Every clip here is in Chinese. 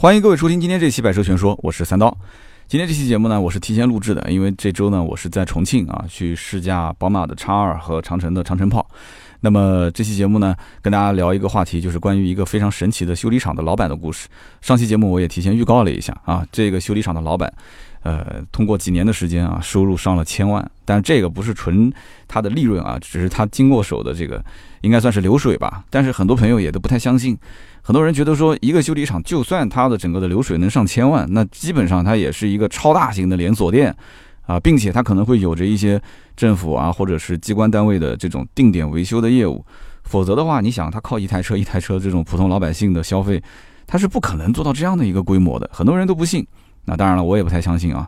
欢迎各位收听今天这期《百车全说》，我是三刀。今天这期节目呢，我是提前录制的，因为这周呢，我是在重庆啊，去试驾宝马的叉二和长城的长城炮。那么这期节目呢，跟大家聊一个话题，就是关于一个非常神奇的修理厂的老板的故事。上期节目我也提前预告了一下啊，这个修理厂的老板，呃，通过几年的时间啊，收入上了千万，但这个不是纯他的利润啊，只是他经过手的这个，应该算是流水吧。但是很多朋友也都不太相信。很多人觉得说，一个修理厂就算它的整个的流水能上千万，那基本上它也是一个超大型的连锁店，啊，并且它可能会有着一些政府啊或者是机关单位的这种定点维修的业务，否则的话，你想它靠一台车一台车这种普通老百姓的消费，它是不可能做到这样的一个规模的。很多人都不信，那当然了，我也不太相信啊。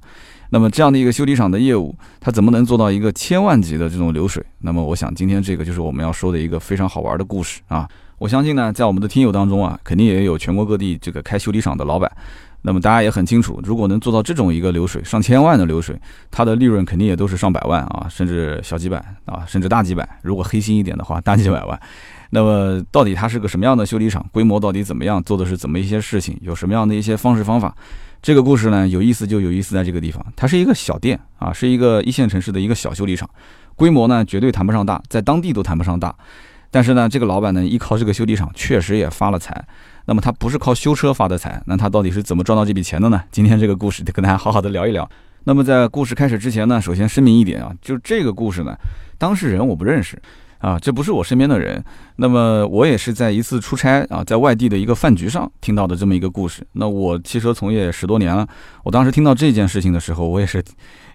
那么这样的一个修理厂的业务，它怎么能做到一个千万级的这种流水？那么我想今天这个就是我们要说的一个非常好玩的故事啊。我相信呢，在我们的听友当中啊，肯定也有全国各地这个开修理厂的老板。那么大家也很清楚，如果能做到这种一个流水上千万的流水，它的利润肯定也都是上百万啊，甚至小几百啊，甚至大几百。如果黑心一点的话，大几百万。那么到底它是个什么样的修理厂？规模到底怎么样？做的是怎么一些事情？有什么样的一些方式方法？这个故事呢，有意思就有意思在这个地方，它是一个小店啊，是一个一线城市的一个小修理厂，规模呢绝对谈不上大，在当地都谈不上大。但是呢，这个老板呢，依靠这个修理厂，确实也发了财。那么他不是靠修车发的财，那他到底是怎么赚到这笔钱的呢？今天这个故事得跟大家好好的聊一聊。那么在故事开始之前呢，首先声明一点啊，就这个故事呢，当事人我不认识啊，这不是我身边的人。那么我也是在一次出差啊，在外地的一个饭局上听到的这么一个故事。那我汽车从业十多年了，我当时听到这件事情的时候，我也是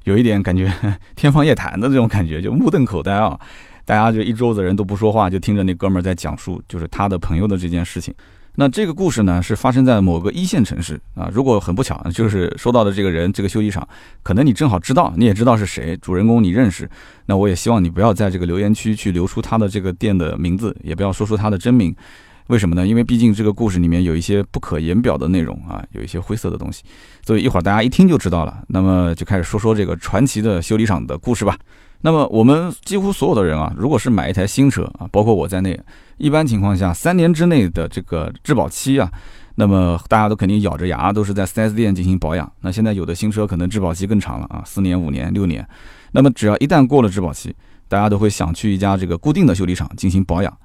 有一点感觉天方夜谭的这种感觉，就目瞪口呆啊。大家就一桌子人都不说话，就听着那哥们儿在讲述，就是他的朋友的这件事情。那这个故事呢，是发生在某个一线城市啊。如果很不巧，就是说到的这个人，这个修理厂，可能你正好知道，你也知道是谁，主人公你认识。那我也希望你不要在这个留言区去留出他的这个店的名字，也不要说出他的真名。为什么呢？因为毕竟这个故事里面有一些不可言表的内容啊，有一些灰色的东西，所以一会儿大家一听就知道了。那么就开始说说这个传奇的修理厂的故事吧。那么我们几乎所有的人啊，如果是买一台新车啊，包括我在内，一般情况下三年之内的这个质保期啊，那么大家都肯定咬着牙都是在 4S 店进行保养。那现在有的新车可能质保期更长了啊，四年、五年、六年。那么只要一旦过了质保期，大家都会想去一家这个固定的修理厂进行保养。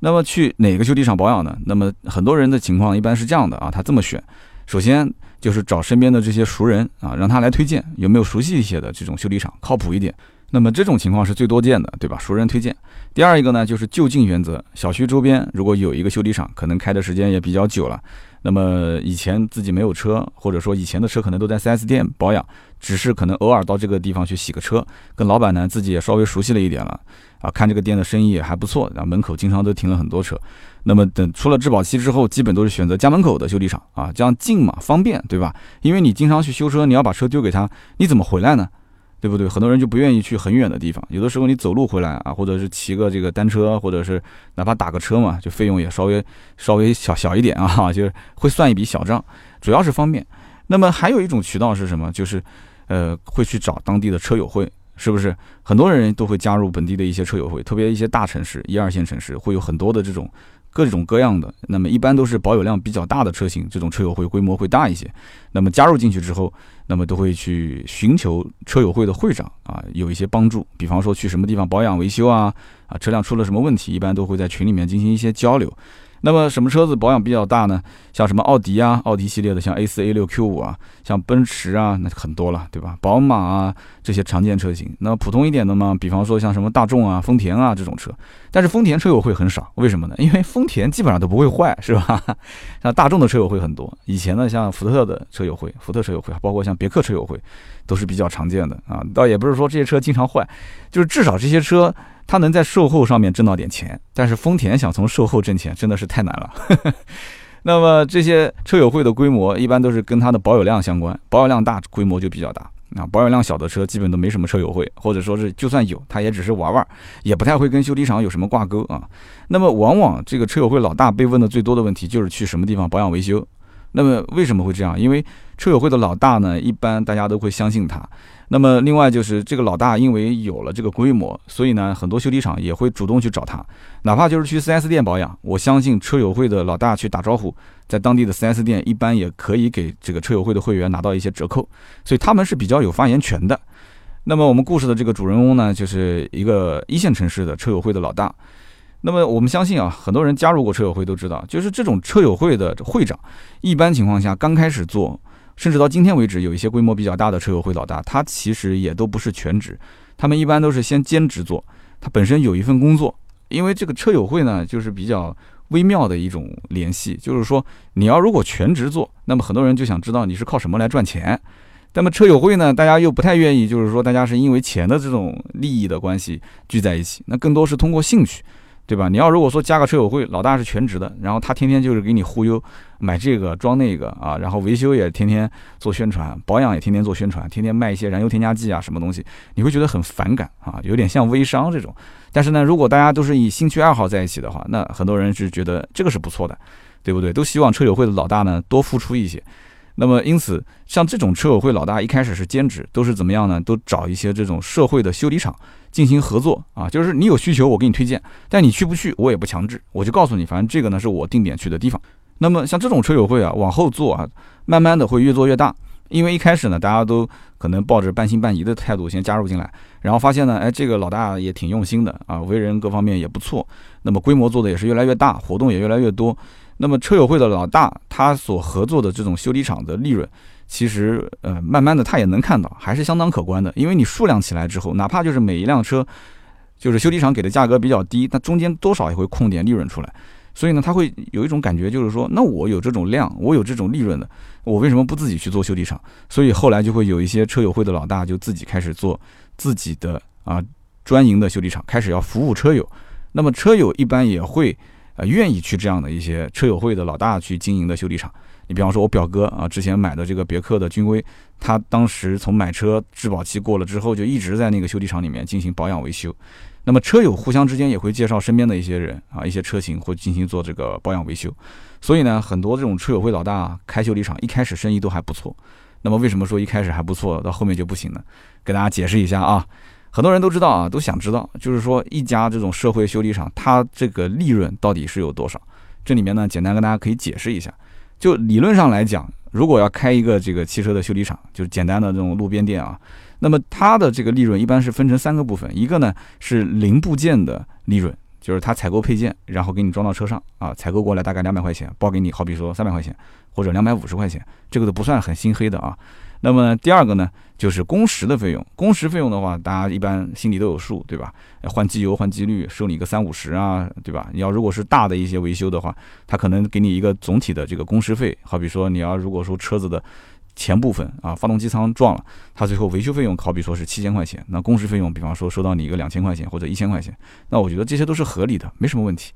那么去哪个修理厂保养呢？那么很多人的情况一般是这样的啊，他这么选：首先就是找身边的这些熟人啊，让他来推荐有没有熟悉一些的这种修理厂，靠谱一点。那么这种情况是最多见的，对吧？熟人推荐。第二一个呢，就是就近原则。小区周边如果有一个修理厂，可能开的时间也比较久了，那么以前自己没有车，或者说以前的车可能都在 4S 店保养，只是可能偶尔到这个地方去洗个车，跟老板呢自己也稍微熟悉了一点了啊，看这个店的生意也还不错，然后门口经常都停了很多车。那么等出了质保期之后，基本都是选择家门口的修理厂啊，这样近嘛，方便，对吧？因为你经常去修车，你要把车丢给他，你怎么回来呢？对不对？很多人就不愿意去很远的地方，有的时候你走路回来啊，或者是骑个这个单车，或者是哪怕打个车嘛，就费用也稍微稍微小小一点啊，就是会算一笔小账，主要是方便。那么还有一种渠道是什么？就是呃，会去找当地的车友会，是不是？很多人都会加入本地的一些车友会，特别一些大城市、一二线城市会有很多的这种。各种各样的，那么一般都是保有量比较大的车型，这种车友会规模会大一些。那么加入进去之后，那么都会去寻求车友会的会长啊，有一些帮助。比方说去什么地方保养维修啊，啊车辆出了什么问题，一般都会在群里面进行一些交流。那么什么车子保养比较大呢？像什么奥迪啊，奥迪系列的，像 A 四、A 六、Q 五啊，像奔驰啊，那很多了，对吧？宝马啊，这些常见车型。那普通一点的嘛，比方说像什么大众啊、丰田啊这种车。但是丰田车友会很少，为什么呢？因为丰田基本上都不会坏，是吧？像大众的车友会很多。以前呢，像福特的车友会、福特车友会，包括像别克车友会，都是比较常见的啊。倒也不是说这些车经常坏，就是至少这些车。他能在售后上面挣到点钱，但是丰田想从售后挣钱真的是太难了。那么这些车友会的规模一般都是跟它的保有量相关，保有量大规模就比较大啊，保有量小的车基本都没什么车友会，或者说是就算有，它也只是玩玩，也不太会跟修理厂有什么挂钩啊。那么往往这个车友会老大被问的最多的问题就是去什么地方保养维修那么为什么会这样？因为车友会的老大呢，一般大家都会相信他。那么另外就是这个老大，因为有了这个规模，所以呢，很多修理厂也会主动去找他，哪怕就是去 4S 店保养。我相信车友会的老大去打招呼，在当地的 4S 店一般也可以给这个车友会的会员拿到一些折扣，所以他们是比较有发言权的。那么我们故事的这个主人公呢，就是一个一线城市的车友会的老大。那么我们相信啊，很多人加入过车友会都知道，就是这种车友会的会长，一般情况下刚开始做，甚至到今天为止，有一些规模比较大的车友会老大，他其实也都不是全职，他们一般都是先兼职做，他本身有一份工作，因为这个车友会呢，就是比较微妙的一种联系，就是说你要如果全职做，那么很多人就想知道你是靠什么来赚钱。那么车友会呢，大家又不太愿意，就是说大家是因为钱的这种利益的关系聚在一起，那更多是通过兴趣，对吧？你要如果说加个车友会，老大是全职的，然后他天天就是给你忽悠，买这个装那个啊，然后维修也天天做宣传，保养也天天做宣传，天天卖一些燃油添加剂啊什么东西，你会觉得很反感啊，有点像微商这种。但是呢，如果大家都是以兴趣爱好在一起的话，那很多人是觉得这个是不错的，对不对？都希望车友会的老大呢多付出一些。那么，因此，像这种车友会老大一开始是兼职，都是怎么样呢？都找一些这种社会的修理厂进行合作啊，就是你有需求，我给你推荐，但你去不去，我也不强制，我就告诉你，反正这个呢是我定点去的地方。那么像这种车友会啊，往后做啊，慢慢的会越做越大，因为一开始呢，大家都可能抱着半信半疑的态度先加入进来，然后发现呢，哎，这个老大也挺用心的啊，为人各方面也不错，那么规模做的也是越来越大，活动也越来越多。那么车友会的老大，他所合作的这种修理厂的利润，其实呃，慢慢的他也能看到，还是相当可观的。因为你数量起来之后，哪怕就是每一辆车，就是修理厂给的价格比较低，那中间多少也会空点利润出来。所以呢，他会有一种感觉，就是说，那我有这种量，我有这种利润的，我为什么不自己去做修理厂？所以后来就会有一些车友会的老大就自己开始做自己的啊专营的修理厂，开始要服务车友。那么车友一般也会。啊，愿意去这样的一些车友会的老大去经营的修理厂。你比方说，我表哥啊，之前买的这个别克的君威，他当时从买车质保期过了之后，就一直在那个修理厂里面进行保养维修。那么车友互相之间也会介绍身边的一些人啊，一些车型会进行做这个保养维修。所以呢，很多这种车友会老大开修理厂，一开始生意都还不错。那么为什么说一开始还不错，到后面就不行呢？给大家解释一下啊。很多人都知道啊，都想知道，就是说一家这种社会修理厂，它这个利润到底是有多少？这里面呢，简单跟大家可以解释一下。就理论上来讲，如果要开一个这个汽车的修理厂，就是简单的这种路边店啊，那么它的这个利润一般是分成三个部分，一个呢是零部件的利润，就是他采购配件，然后给你装到车上啊，采购过来大概两百块钱，包给你，好比说三百块钱或者两百五十块钱，这个都不算很心黑的啊。那么第二个呢，就是工时的费用。工时费用的话，大家一般心里都有数，对吧？换机油、换机滤，收你个三五十啊，对吧？你要如果是大的一些维修的话，他可能给你一个总体的这个工时费。好比说，你要如果说车子的前部分啊，发动机舱撞了，他最后维修费用好比说是七千块钱，那工时费用比方说收到你一个两千块钱或者一千块钱，那我觉得这些都是合理的，没什么问题。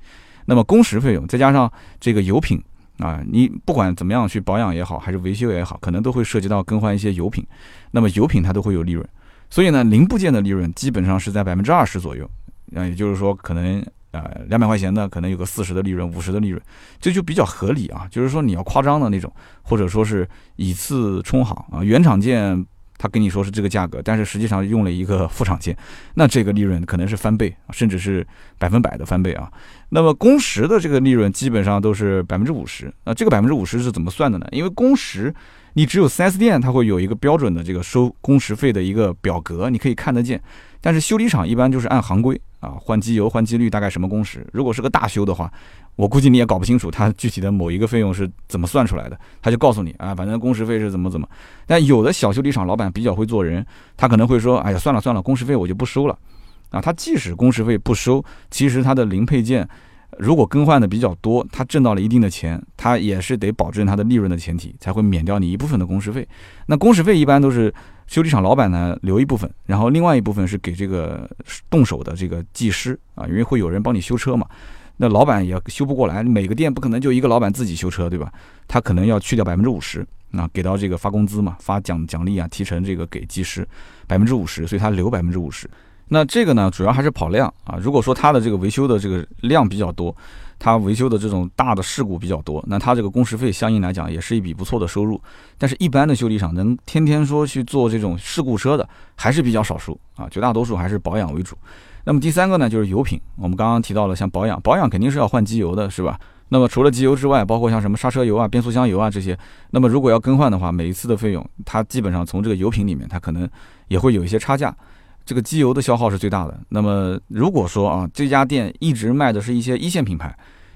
那么工时费用再加上这个油品。啊，你不管怎么样去保养也好，还是维修也好，可能都会涉及到更换一些油品。那么油品它都会有利润，所以呢，零部件的利润基本上是在百分之二十左右。啊，也就是说，可能呃两百块钱的，可能有个四十的利润，五十的利润，这就比较合理啊。就是说你要夸张的那种，或者说是以次充好啊，原厂件。他跟你说是这个价格，但是实际上用了一个 副厂件，那这个利润可能是翻倍，甚至是百分百的翻倍啊。那么工时的这个利润基本上都是百分之五十啊。这个百分之五十是怎么算的呢？因为工时你只有 4S 店它会有一个标准的这个收工时费的一个表格，你可以看得见。但是修理厂一般就是按行规啊，换机油、换机滤大概什么工时。如果是个大修的话，我估计你也搞不清楚它具体的某一个费用是怎么算出来的，他就告诉你啊，反正工时费是怎么怎么。但有的小修理厂老板比较会做人，他可能会说，哎呀，算了算了，工时费我就不收了。啊，他即使工时费不收，其实他的零配件如果更换的比较多，他挣到了一定的钱，他也是得保证他的利润的前提，才会免掉你一部分的工时费。那工时费一般都是修理厂老板呢留一部分，然后另外一部分是给这个动手的这个技师啊，因为会有人帮你修车嘛。那老板也修不过来，每个店不可能就一个老板自己修车，对吧？他可能要去掉百分之五十，那给到这个发工资嘛，发奖奖励啊，提成这个给技师百分之五十，所以他留百分之五十。那这个呢，主要还是跑量啊。如果说他的这个维修的这个量比较多，它维修的这种大的事故比较多，那它这个工时费相应来讲也是一笔不错的收入。但是，一般的修理厂能天天说去做这种事故车的还是比较少数啊，绝大多数还是保养为主。那么第三个呢，就是油品。我们刚刚提到了，像保养，保养肯定是要换机油的，是吧？那么除了机油之外，包括像什么刹车油啊、变速箱油啊这些，那么如果要更换的话，每一次的费用，它基本上从这个油品里面，它可能也会有一些差价。这个机油的消耗是最大的。那么如果说啊，这家店一直卖的是一些一线品牌，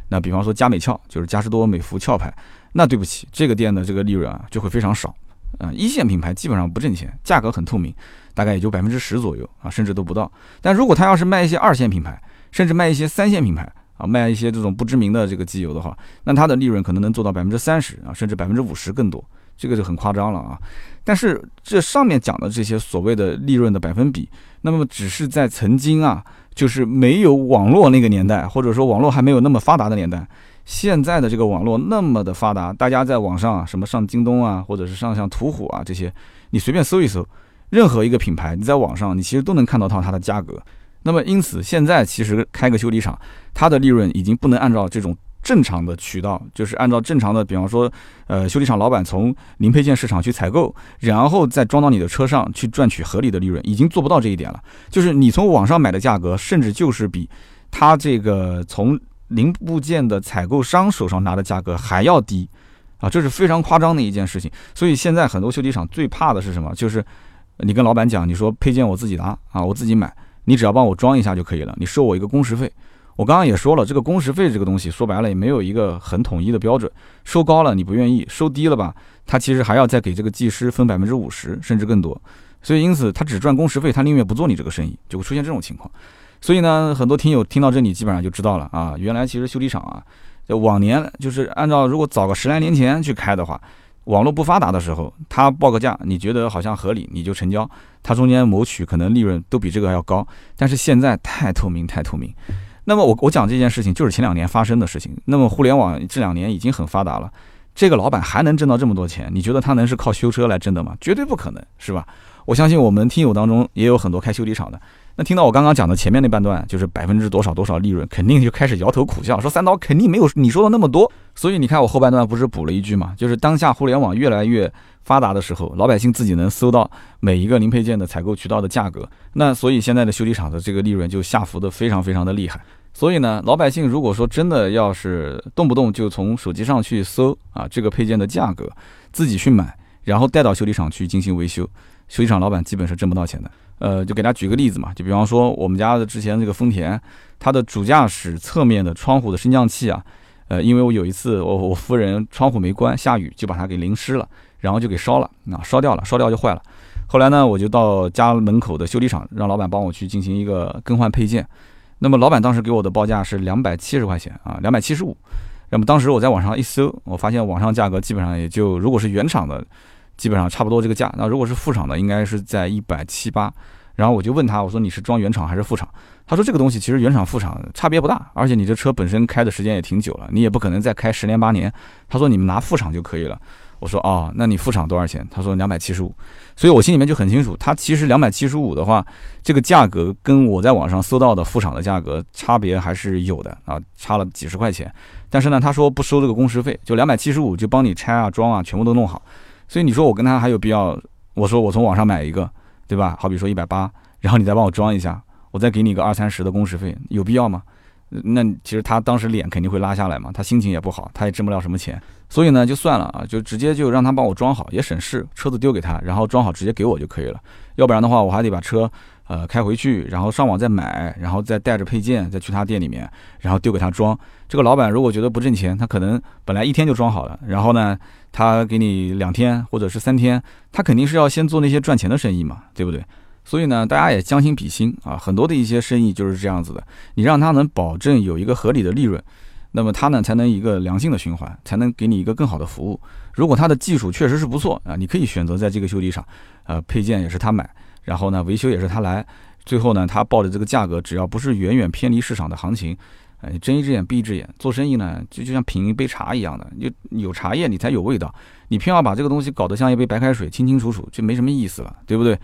那比方说佳美俏，就是嘉实多、美孚、壳牌，那对不起，这个店的这个利润啊就会非常少。嗯，一线品牌基本上不挣钱，价格很透明，大概也就百分之十左右啊，甚至都不到。但如果他要是卖一些二线品牌，甚至卖一些三线品牌，啊，卖一些这种不知名的这个机油的话，那它的利润可能能做到百分之三十啊，甚至百分之五十更多，这个就很夸张了啊。但是这上面讲的这些所谓的利润的百分比，那么只是在曾经啊，就是没有网络那个年代，或者说网络还没有那么发达的年代。现在的这个网络那么的发达，大家在网上啊什么上京东啊，或者是上像途虎啊这些，你随便搜一搜，任何一个品牌，你在网上你其实都能看到它它的价格。那么，因此现在其实开个修理厂，它的利润已经不能按照这种正常的渠道，就是按照正常的，比方说，呃，修理厂老板从零配件市场去采购，然后再装到你的车上去赚取合理的利润，已经做不到这一点了。就是你从网上买的价格，甚至就是比他这个从零部件的采购商手上拿的价格还要低，啊，这是非常夸张的一件事情。所以现在很多修理厂最怕的是什么？就是你跟老板讲，你说配件我自己拿啊，我自己买。你只要帮我装一下就可以了，你收我一个工时费。我刚刚也说了，这个工时费这个东西说白了也没有一个很统一的标准，收高了你不愿意，收低了吧，他其实还要再给这个技师分百分之五十甚至更多。所以因此他只赚工时费，他宁愿不做你这个生意，就会出现这种情况。所以呢，很多听友听到这里基本上就知道了啊，原来其实修理厂啊，往年就是按照如果早个十来年前去开的话。网络不发达的时候，他报个价，你觉得好像合理，你就成交。他中间谋取可能利润都比这个还要高。但是现在太透明，太透明。那么我我讲这件事情就是前两年发生的事情。那么互联网这两年已经很发达了，这个老板还能挣到这么多钱？你觉得他能是靠修车来挣的吗？绝对不可能，是吧？我相信我们听友当中也有很多开修理厂的。那听到我刚刚讲的前面那半段，就是百分之多少多少利润，肯定就开始摇头苦笑，说三刀肯定没有你说的那么多。所以你看我后半段不是补了一句嘛，就是当下互联网越来越发达的时候，老百姓自己能搜到每一个零配件的采购渠道的价格，那所以现在的修理厂的这个利润就下浮的非常非常的厉害。所以呢，老百姓如果说真的要是动不动就从手机上去搜啊这个配件的价格，自己去买，然后带到修理厂去进行维修，修理厂老板基本是挣不到钱的。呃，就给大家举个例子嘛，就比方说我们家的之前这个丰田，它的主驾驶侧面的窗户的升降器啊，呃，因为我有一次我我夫人窗户没关，下雨就把它给淋湿了，然后就给烧了，啊，烧掉了，烧掉就坏了。后来呢，我就到家门口的修理厂，让老板帮我去进行一个更换配件。那么老板当时给我的报价是两百七十块钱啊，两百七十五。那么当时我在网上一搜，我发现网上价格基本上也就如果是原厂的。基本上差不多这个价，那如果是副厂的，应该是在一百七八。然后我就问他，我说你是装原厂还是副厂？他说这个东西其实原厂副厂差别不大，而且你这车本身开的时间也挺久了，你也不可能再开十年八年。他说你们拿副厂就可以了。我说哦，那你副厂多少钱？他说两百七十五。所以我心里面就很清楚，他其实两百七十五的话，这个价格跟我在网上搜到的副厂的价格差别还是有的啊，差了几十块钱。但是呢，他说不收这个工时费，就两百七十五就帮你拆啊装啊，全部都弄好。所以你说我跟他还有必要？我说我从网上买一个，对吧？好比说一百八，然后你再帮我装一下，我再给你个二三十的工时费，有必要吗？那其实他当时脸肯定会拉下来嘛，他心情也不好，他也挣不了什么钱，所以呢就算了啊，就直接就让他帮我装好，也省事，车子丢给他，然后装好直接给我就可以了。要不然的话，我还得把车。呃，开回去，然后上网再买，然后再带着配件再去他店里面，然后丢给他装。这个老板如果觉得不挣钱，他可能本来一天就装好了，然后呢，他给你两天或者是三天，他肯定是要先做那些赚钱的生意嘛，对不对？所以呢，大家也将心比心啊，很多的一些生意就是这样子的，你让他能保证有一个合理的利润，那么他呢才能一个良性的循环，才能给你一个更好的服务。如果他的技术确实是不错啊，你可以选择在这个修理厂，呃，配件也是他买。然后呢，维修也是他来，最后呢，他报的这个价格，只要不是远远偏离市场的行情，哎，睁一只眼闭一只眼，做生意呢，就就像品一杯茶一样的，就有茶叶你才有味道，你偏要把这个东西搞得像一杯白开水，清清楚楚，就没什么意思了，对不对？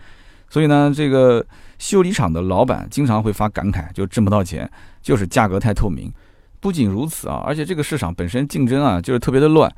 所以呢，这个修理厂的老板经常会发感慨，就挣不到钱，就是价格太透明。不仅如此啊，而且这个市场本身竞争啊，就是特别的乱。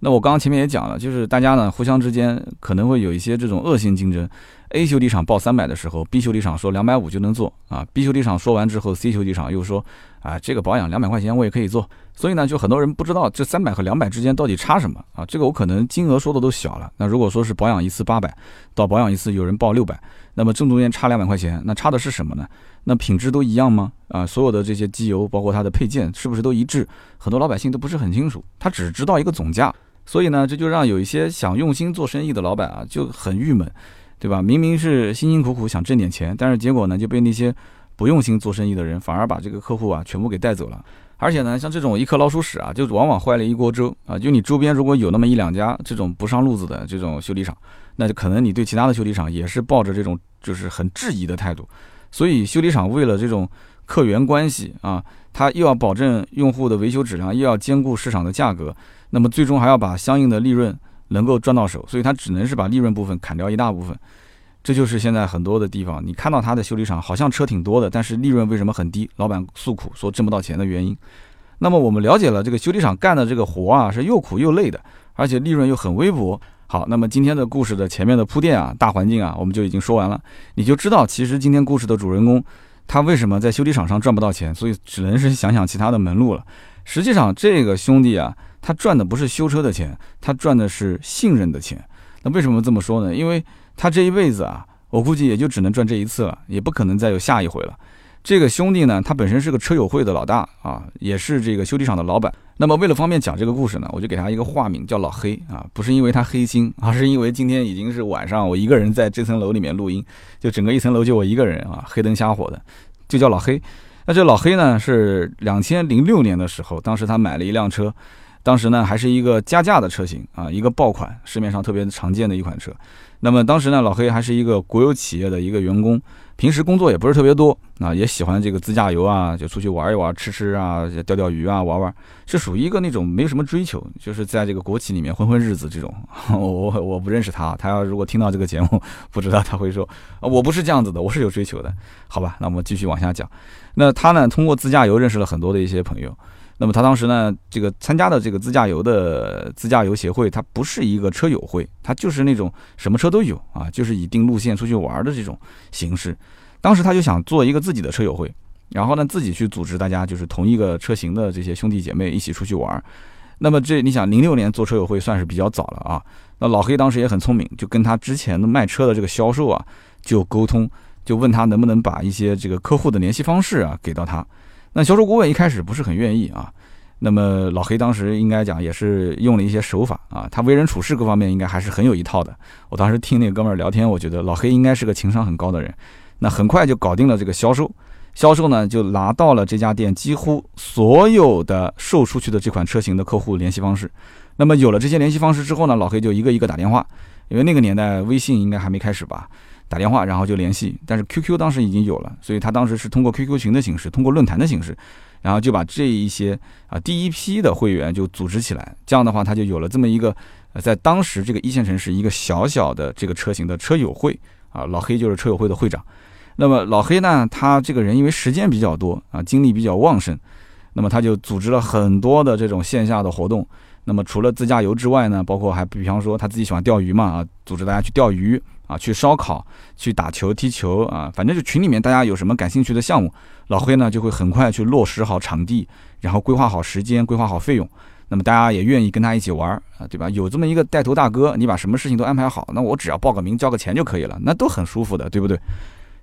那我刚刚前面也讲了，就是大家呢互相之间可能会有一些这种恶性竞争。A 修理厂报三百的时候，B 修理厂说两百五就能做啊。B 修理厂说完之后，C 修理厂又说啊，这个保养两百块钱我也可以做。所以呢，就很多人不知道这三百和两百之间到底差什么啊。这个我可能金额说的都小了。那如果说是保养一次八百，到保养一次有人报六百，那么正中间差两百块钱，那差的是什么呢？那品质都一样吗？啊，所有的这些机油包括它的配件是不是都一致？很多老百姓都不是很清楚，他只知道一个总价。所以呢，这就让有一些想用心做生意的老板啊就很郁闷。对吧？明明是辛辛苦苦想挣点钱，但是结果呢就被那些不用心做生意的人反而把这个客户啊全部给带走了。而且呢，像这种一颗老鼠屎啊，就往往坏了一锅粥啊。就你周边如果有那么一两家这种不上路子的这种修理厂，那就可能你对其他的修理厂也是抱着这种就是很质疑的态度。所以修理厂为了这种客源关系啊，他又要保证用户的维修质量，又要兼顾市场的价格，那么最终还要把相应的利润。能够赚到手，所以他只能是把利润部分砍掉一大部分，这就是现在很多的地方，你看到他的修理厂好像车挺多的，但是利润为什么很低？老板诉苦说挣不到钱的原因。那么我们了解了这个修理厂干的这个活啊，是又苦又累的，而且利润又很微薄。好，那么今天的故事的前面的铺垫啊，大环境啊，我们就已经说完了，你就知道其实今天故事的主人公他为什么在修理厂上赚不到钱，所以只能是想想其他的门路了。实际上这个兄弟啊。他赚的不是修车的钱，他赚的是信任的钱。那为什么这么说呢？因为他这一辈子啊，我估计也就只能赚这一次了，也不可能再有下一回了。这个兄弟呢，他本身是个车友会的老大啊，也是这个修理厂的老板。那么为了方便讲这个故事呢，我就给他一个化名叫老黑啊，不是因为他黑心，而是因为今天已经是晚上，我一个人在这层楼里面录音，就整个一层楼就我一个人啊，黑灯瞎火的，就叫老黑。那这老黑呢，是两千零六年的时候，当时他买了一辆车。当时呢，还是一个加价的车型啊，一个爆款，市面上特别常见的一款车。那么当时呢，老黑还是一个国有企业的一个员工，平时工作也不是特别多啊，也喜欢这个自驾游啊，就出去玩一玩，吃吃啊，钓钓鱼啊，玩玩，是属于一个那种没有什么追求，就是在这个国企里面混混日子这种。我我不认识他，他要如果听到这个节目，不知道他会说，我不是这样子的，我是有追求的，好吧？那我们继续往下讲。那他呢，通过自驾游认识了很多的一些朋友。那么他当时呢，这个参加的这个自驾游的自驾游协会，它不是一个车友会，它就是那种什么车都有啊，就是以定路线出去玩的这种形式。当时他就想做一个自己的车友会，然后呢自己去组织大家，就是同一个车型的这些兄弟姐妹一起出去玩。那么这你想，零六年做车友会算是比较早了啊。那老黑当时也很聪明，就跟他之前的卖车的这个销售啊就沟通，就问他能不能把一些这个客户的联系方式啊给到他。那销售顾问一开始不是很愿意啊，那么老黑当时应该讲也是用了一些手法啊，他为人处事各方面应该还是很有一套的。我当时听那个哥们儿聊天，我觉得老黑应该是个情商很高的人。那很快就搞定了这个销售，销售呢就拿到了这家店几乎所有的售出去的这款车型的客户联系方式。那么有了这些联系方式之后呢，老黑就一个一个打电话，因为那个年代微信应该还没开始吧。打电话，然后就联系，但是 QQ 当时已经有了，所以他当时是通过 QQ 群的形式，通过论坛的形式，然后就把这一些啊第一批的会员就组织起来，这样的话他就有了这么一个，在当时这个一线城市一个小小的这个车型的车友会啊，老黑就是车友会的会长。那么老黑呢，他这个人因为时间比较多啊，精力比较旺盛，那么他就组织了很多的这种线下的活动。那么除了自驾游之外呢，包括还比方说他自己喜欢钓鱼嘛啊，组织大家去钓鱼。啊，去烧烤，去打球、踢球啊，反正就群里面大家有什么感兴趣的项目，老黑呢就会很快去落实好场地，然后规划好时间，规划好费用。那么大家也愿意跟他一起玩啊，对吧？有这么一个带头大哥，你把什么事情都安排好，那我只要报个名、交个钱就可以了，那都很舒服的，对不对？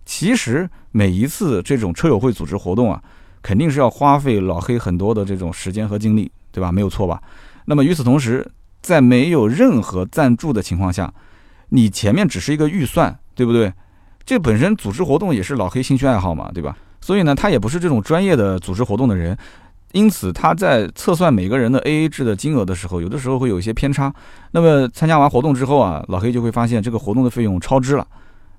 其实每一次这种车友会组织活动啊，肯定是要花费老黑很多的这种时间和精力，对吧？没有错吧？那么与此同时，在没有任何赞助的情况下。你前面只是一个预算，对不对？这本身组织活动也是老黑兴趣爱好嘛，对吧？所以呢，他也不是这种专业的组织活动的人，因此他在测算每个人的 AA 制的金额的时候，有的时候会有一些偏差。那么参加完活动之后啊，老黑就会发现这个活动的费用超支了，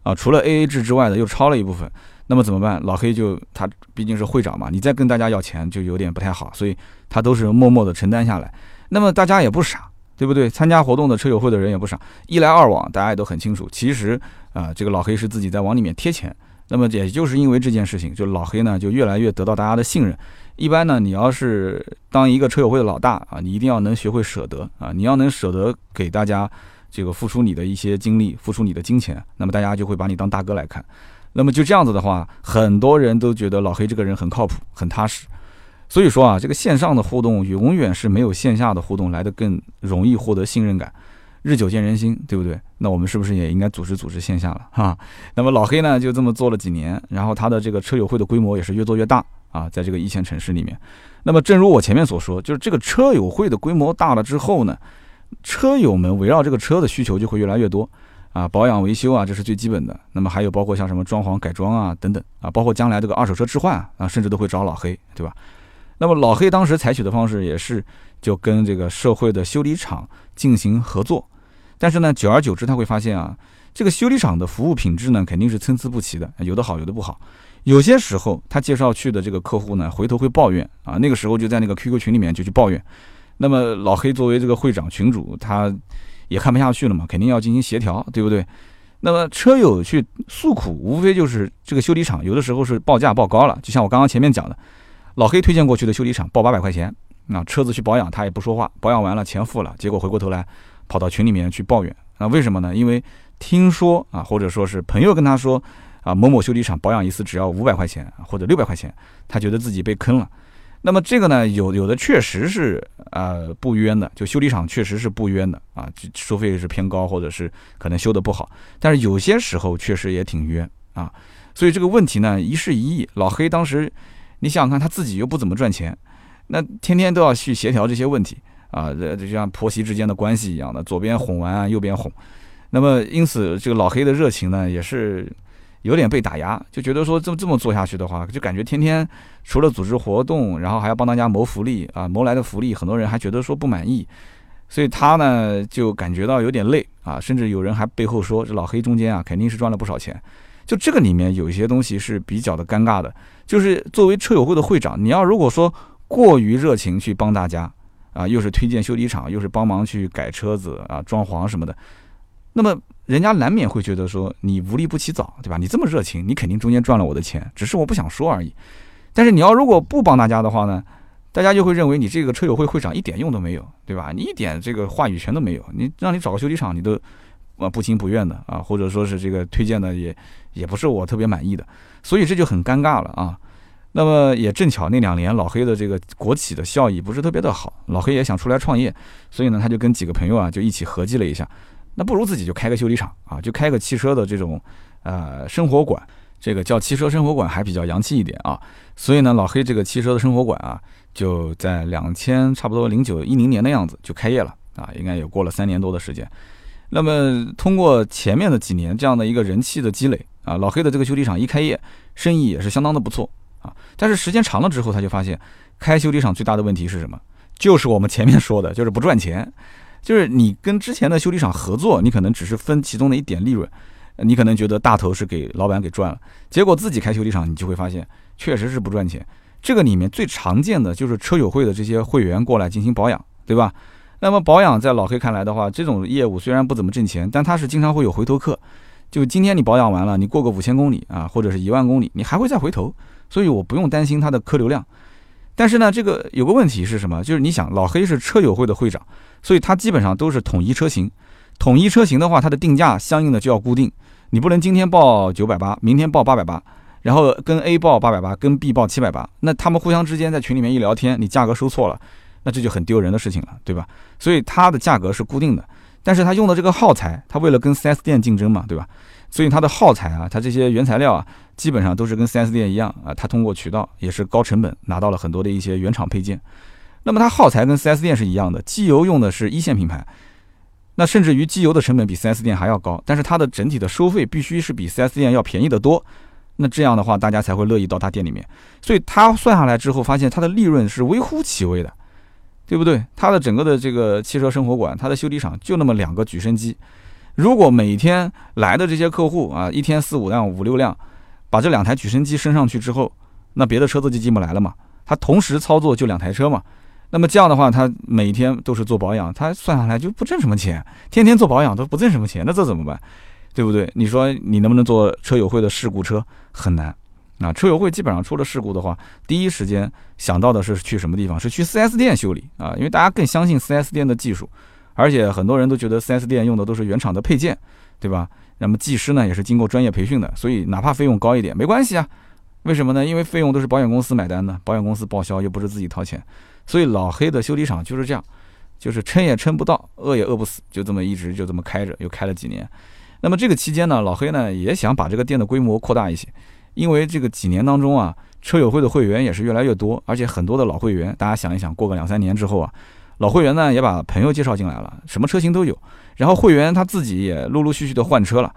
啊，除了 AA 制之外的又超了一部分。那么怎么办？老黑就他毕竟是会长嘛，你再跟大家要钱就有点不太好，所以他都是默默的承担下来。那么大家也不傻。对不对？参加活动的车友会的人也不傻，一来二往，大家也都很清楚。其实啊，这个老黑是自己在往里面贴钱。那么也就是因为这件事情，就老黑呢就越来越得到大家的信任。一般呢，你要是当一个车友会的老大啊，你一定要能学会舍得啊，你要能舍得给大家这个付出你的一些精力，付出你的金钱，那么大家就会把你当大哥来看。那么就这样子的话，很多人都觉得老黑这个人很靠谱、很踏实。所以说啊，这个线上的互动永远是没有线下的互动来的更容易获得信任感。日久见人心，对不对？那我们是不是也应该组织组织线下了哈？那么老黑呢，就这么做了几年，然后他的这个车友会的规模也是越做越大啊，在这个一线城市里面。那么正如我前面所说，就是这个车友会的规模大了之后呢，车友们围绕这个车的需求就会越来越多啊，保养维修啊，这是最基本的。那么还有包括像什么装潢改装啊等等啊，包括将来这个二手车置换啊，甚至都会找老黑，对吧？那么老黑当时采取的方式也是就跟这个社会的修理厂进行合作。但是呢，久而久之，他会发现啊，这个修理厂的服务品质呢，肯定是参差不齐的，有的好，有的不好。有些时候，他介绍去的这个客户呢，回头会抱怨啊，那个时候就在那个 QQ 群里面就去抱怨。那么老黑作为这个会长群主，他也看不下去了嘛，肯定要进行协调，对不对？那么车友去诉苦，无非就是这个修理厂有的时候是报价报高了，就像我刚刚前面讲的，老黑推荐过去的修理厂报八百块钱，那车子去保养他也不说话，保养完了钱付了，结果回过头来。跑到群里面去抱怨啊？为什么呢？因为听说啊，或者说是朋友跟他说啊，某某修理厂保养一次只要五百块钱或者六百块钱，他觉得自己被坑了。那么这个呢，有有的确实是呃不冤的，就修理厂确实是不冤的啊，收费是偏高，或者是可能修的不好。但是有些时候确实也挺冤啊。所以这个问题呢，一事一议。老黑当时，你想想看，他自己又不怎么赚钱，那天天都要去协调这些问题。啊，这就像婆媳之间的关系一样的，左边哄完，右边哄。那么，因此这个老黑的热情呢，也是有点被打压，就觉得说这么这么做下去的话，就感觉天天除了组织活动，然后还要帮大家谋福利啊，谋来的福利，很多人还觉得说不满意，所以他呢就感觉到有点累啊，甚至有人还背后说这老黑中间啊肯定是赚了不少钱。就这个里面有一些东西是比较的尴尬的，就是作为车友会的会长，你要如果说过于热情去帮大家。啊，又是推荐修理厂，又是帮忙去改车子啊、装潢什么的，那么人家难免会觉得说你无利不起早，对吧？你这么热情，你肯定中间赚了我的钱，只是我不想说而已。但是你要如果不帮大家的话呢，大家就会认为你这个车友会会长一点用都没有，对吧？你一点这个话语权都没有，你让你找个修理厂，你都啊不情不愿的啊，或者说是这个推荐的也也不是我特别满意的，所以这就很尴尬了啊。那么也正巧那两年老黑的这个国企的效益不是特别的好，老黑也想出来创业，所以呢他就跟几个朋友啊就一起合计了一下，那不如自己就开个修理厂啊，就开个汽车的这种呃生活馆，这个叫汽车生活馆还比较洋气一点啊，所以呢老黑这个汽车的生活馆啊就在两千差不多零九一零年的样子就开业了啊，应该也过了三年多的时间。那么通过前面的几年这样的一个人气的积累啊，老黑的这个修理厂一开业，生意也是相当的不错。啊，但是时间长了之后，他就发现，开修理厂最大的问题是什么？就是我们前面说的，就是不赚钱。就是你跟之前的修理厂合作，你可能只是分其中的一点利润，你可能觉得大头是给老板给赚了，结果自己开修理厂，你就会发现确实是不赚钱。这个里面最常见的就是车友会的这些会员过来进行保养，对吧？那么保养在老黑看来的话，这种业务虽然不怎么挣钱，但他是经常会有回头客。就今天你保养完了，你过个五千公里啊，或者是一万公里，你还会再回头。所以我不用担心它的客流量，但是呢，这个有个问题是什么？就是你想，老黑是车友会的会长，所以他基本上都是统一车型。统一车型的话，它的定价相应的就要固定，你不能今天报九百八，明天报八百八，然后跟 A 报八百八，跟 B 报七百八，那他们互相之间在群里面一聊天，你价格收错了，那这就很丢人的事情了，对吧？所以它的价格是固定的，但是他用的这个耗材，他为了跟 4S 店竞争嘛，对吧？所以它的耗材啊，它这些原材料啊，基本上都是跟 4S 店一样啊，它通过渠道也是高成本拿到了很多的一些原厂配件。那么它耗材跟 4S 店是一样的，机油用的是一线品牌，那甚至于机油的成本比 4S 店还要高，但是它的整体的收费必须是比 4S 店要便宜得多。那这样的话，大家才会乐意到他店里面。所以他算下来之后，发现他的利润是微乎其微的，对不对？他的整个的这个汽车生活馆，他的修理厂就那么两个举升机。如果每天来的这些客户啊，一天四五辆、五六辆，把这两台举升机升上去之后，那别的车子就进不来了嘛。他同时操作就两台车嘛，那么这样的话，他每天都是做保养，他算下来就不挣什么钱，天天做保养都不挣什么钱，那这怎么办？对不对？你说你能不能做车友会的事故车？很难。啊，车友会基本上出了事故的话，第一时间想到的是去什么地方？是去 4S 店修理啊，因为大家更相信 4S 店的技术，而且很多人都觉得 4S 店用的都是原厂的配件，对吧？那么技师呢也是经过专业培训的，所以哪怕费用高一点没关系啊。为什么呢？因为费用都是保险公司买单的，保险公司报销又不是自己掏钱，所以老黑的修理厂就是这样，就是撑也撑不到，饿也饿不死，就这么一直就这么开着，又开了几年。那么这个期间呢，老黑呢也想把这个店的规模扩大一些。因为这个几年当中啊，车友会的会员也是越来越多，而且很多的老会员，大家想一想，过个两三年之后啊，老会员呢也把朋友介绍进来了，什么车型都有。然后会员他自己也陆陆续续的换车了。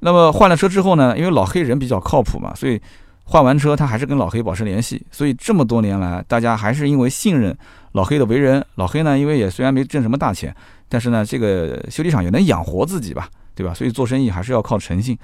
那么换了车之后呢，因为老黑人比较靠谱嘛，所以换完车他还是跟老黑保持联系。所以这么多年来，大家还是因为信任老黑的为人。老黑呢，因为也虽然没挣什么大钱，但是呢，这个修理厂也能养活自己吧，对吧？所以做生意还是要靠诚信。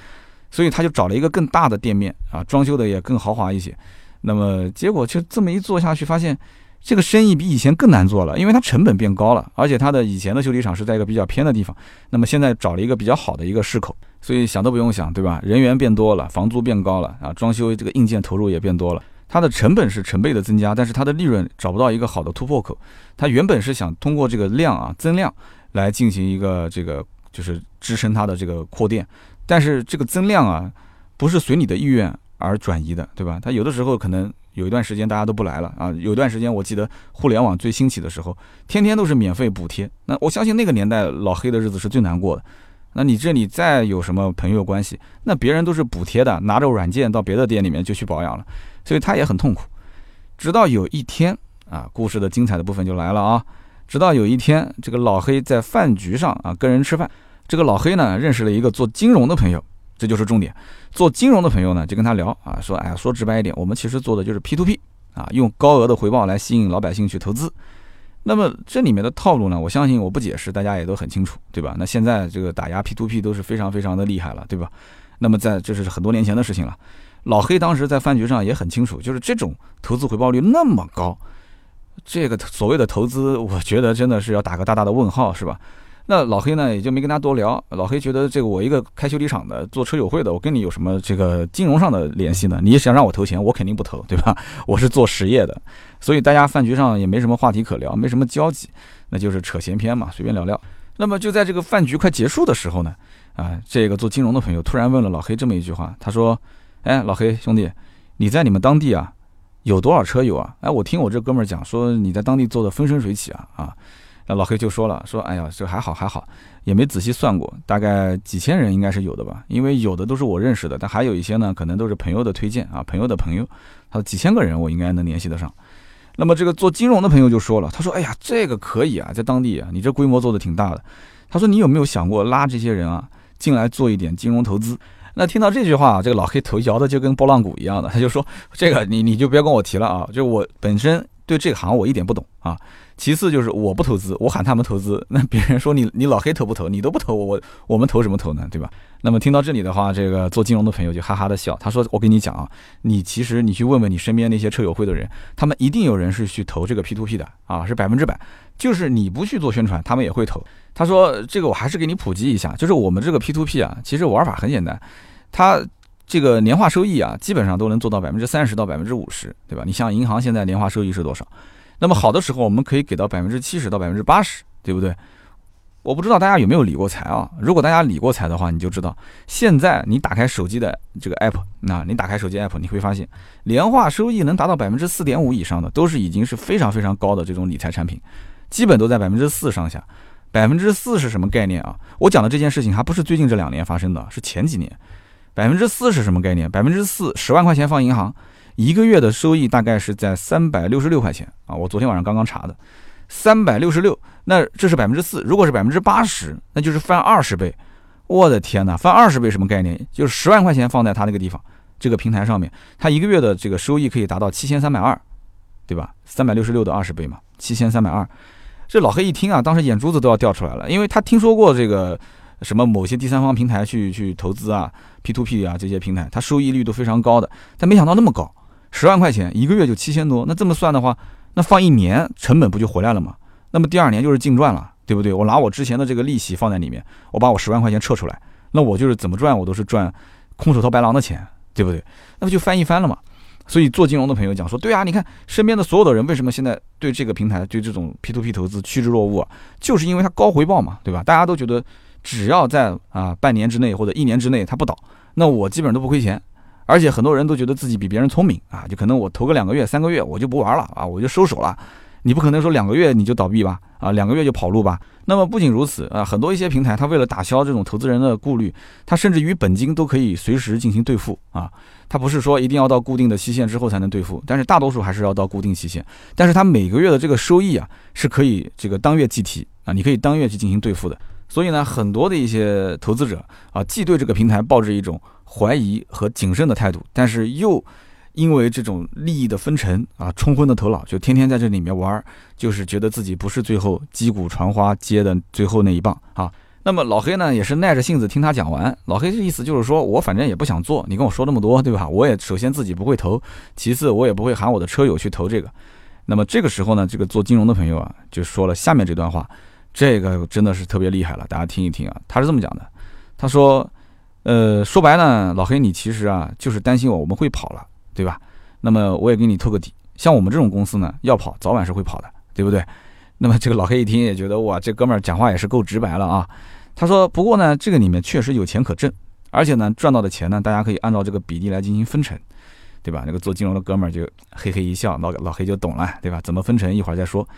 所以他就找了一个更大的店面啊，装修的也更豪华一些。那么结果就这么一做下去，发现这个生意比以前更难做了，因为它成本变高了，而且它的以前的修理厂是在一个比较偏的地方。那么现在找了一个比较好的一个市口，所以想都不用想，对吧？人员变多了，房租变高了啊，装修这个硬件投入也变多了，它的成本是成倍的增加，但是它的利润找不到一个好的突破口。它原本是想通过这个量啊增量来进行一个这个就是支撑它的这个扩店。但是这个增量啊，不是随你的意愿而转移的，对吧？它有的时候可能有一段时间大家都不来了啊，有段时间我记得互联网最兴起的时候，天天都是免费补贴。那我相信那个年代老黑的日子是最难过的。那你这里再有什么朋友关系，那别人都是补贴的，拿着软件到别的店里面就去保养了，所以他也很痛苦。直到有一天啊，故事的精彩的部分就来了啊！直到有一天，这个老黑在饭局上啊跟人吃饭。这个老黑呢，认识了一个做金融的朋友，这就是重点。做金融的朋友呢，就跟他聊啊，说，哎呀，说直白一点，我们其实做的就是 P to P 啊，用高额的回报来吸引老百姓去投资。那么这里面的套路呢，我相信我不解释，大家也都很清楚，对吧？那现在这个打压 P to P 都是非常非常的厉害了，对吧？那么在这是很多年前的事情了。老黑当时在饭局上也很清楚，就是这种投资回报率那么高，这个所谓的投资，我觉得真的是要打个大大的问号，是吧？那老黑呢，也就没跟他多聊。老黑觉得这个我一个开修理厂的，做车友会的，我跟你有什么这个金融上的联系呢？你想让我投钱，我肯定不投，对吧？我是做实业的，所以大家饭局上也没什么话题可聊，没什么交集，那就是扯闲篇嘛，随便聊聊。那么就在这个饭局快结束的时候呢，啊，这个做金融的朋友突然问了老黑这么一句话，他说：“哎，老黑兄弟，你在你们当地啊，有多少车友啊？哎，我听我这哥们儿讲说你在当地做的风生水起啊，啊。”老黑就说了，说哎呀，这还好还好，也没仔细算过，大概几千人应该是有的吧，因为有的都是我认识的，但还有一些呢，可能都是朋友的推荐啊，朋友的朋友，他说几千个人我应该能联系得上。那么这个做金融的朋友就说了，他说哎呀，这个可以啊，在当地啊，你这规模做的挺大的。他说你有没有想过拉这些人啊进来做一点金融投资？那听到这句话，这个老黑头摇的就跟拨浪鼓一样的，他就说这个你你就别跟我提了啊，就我本身对这行我一点不懂啊。其次就是我不投资，我喊他们投资，那别人说你你老黑投不投？你都不投，我我们投什么投呢？对吧？那么听到这里的话，这个做金融的朋友就哈哈的笑，他说：“我跟你讲啊，你其实你去问问你身边那些车友会的人，他们一定有人是去投这个 P to P 的啊，是百分之百。就是你不去做宣传，他们也会投。”他说：“这个我还是给你普及一下，就是我们这个 P to P 啊，其实玩法很简单，它这个年化收益啊，基本上都能做到百分之三十到百分之五十，对吧？你像银行现在年化收益是多少？”那么好的时候，我们可以给到百分之七十到百分之八十，对不对？我不知道大家有没有理过财啊？如果大家理过财的话，你就知道，现在你打开手机的这个 app，那你打开手机 app，你会发现，年化收益能达到百分之四点五以上的，都是已经是非常非常高的这种理财产品，基本都在百分之四上下。百分之四是什么概念啊？我讲的这件事情还不是最近这两年发生的，是前几年。百分之四是什么概念？百分之四十万块钱放银行。一个月的收益大概是在三百六十六块钱啊！我昨天晚上刚刚查的，三百六十六，那这是百分之四。如果是百分之八十，那就是翻二十倍。我的天哪，翻二十倍什么概念？就是十万块钱放在他那个地方，这个平台上面，他一个月的这个收益可以达到七千三百二，对吧？三百六十六的二十倍嘛，七千三百二。这老黑一听啊，当时眼珠子都要掉出来了，因为他听说过这个什么某些第三方平台去去投资啊，P to P 啊这些平台，它收益率都非常高的，但没想到那么高。十万块钱一个月就七千多，那这么算的话，那放一年成本不就回来了吗？那么第二年就是净赚了，对不对？我拿我之前的这个利息放在里面，我把我十万块钱撤出来，那我就是怎么赚我都是赚空手套白狼的钱，对不对？那不就翻一番了吗？所以做金融的朋友讲说，对啊，你看身边的所有的人为什么现在对这个平台对这种 P to P 投资趋之若鹜？就是因为它高回报嘛，对吧？大家都觉得只要在啊半年之内或者一年之内它不倒，那我基本上都不亏钱。而且很多人都觉得自己比别人聪明啊，就可能我投个两个月、三个月我就不玩了啊，我就收手了。你不可能说两个月你就倒闭吧？啊，两个月就跑路吧？那么不仅如此啊，很多一些平台它为了打消这种投资人的顾虑，它甚至于本金都可以随时进行兑付啊。它不是说一定要到固定的期限之后才能兑付，但是大多数还是要到固定期限。但是它每个月的这个收益啊是可以这个当月计提啊，你可以当月去进行兑付的。所以呢，很多的一些投资者啊，既对这个平台抱着一种怀疑和谨慎的态度，但是又因为这种利益的分成啊，冲昏的头脑，就天天在这里面玩，就是觉得自己不是最后击鼓传花接的最后那一棒啊。那么老黑呢，也是耐着性子听他讲完。老黑的意思就是说，我反正也不想做，你跟我说那么多，对吧？我也首先自己不会投，其次我也不会喊我的车友去投这个。那么这个时候呢，这个做金融的朋友啊，就说了下面这段话。这个真的是特别厉害了，大家听一听啊。他是这么讲的，他说：“呃，说白了，老黑你其实啊就是担心我我们会跑了，对吧？那么我也给你透个底，像我们这种公司呢，要跑早晚是会跑的，对不对？那么这个老黑一听也觉得哇，这哥们儿讲话也是够直白了啊。他说：不过呢，这个里面确实有钱可挣，而且呢，赚到的钱呢，大家可以按照这个比例来进行分成，对吧？那个做金融的哥们儿就嘿嘿一笑，老老黑就懂了，对吧？怎么分成，一会儿再说。”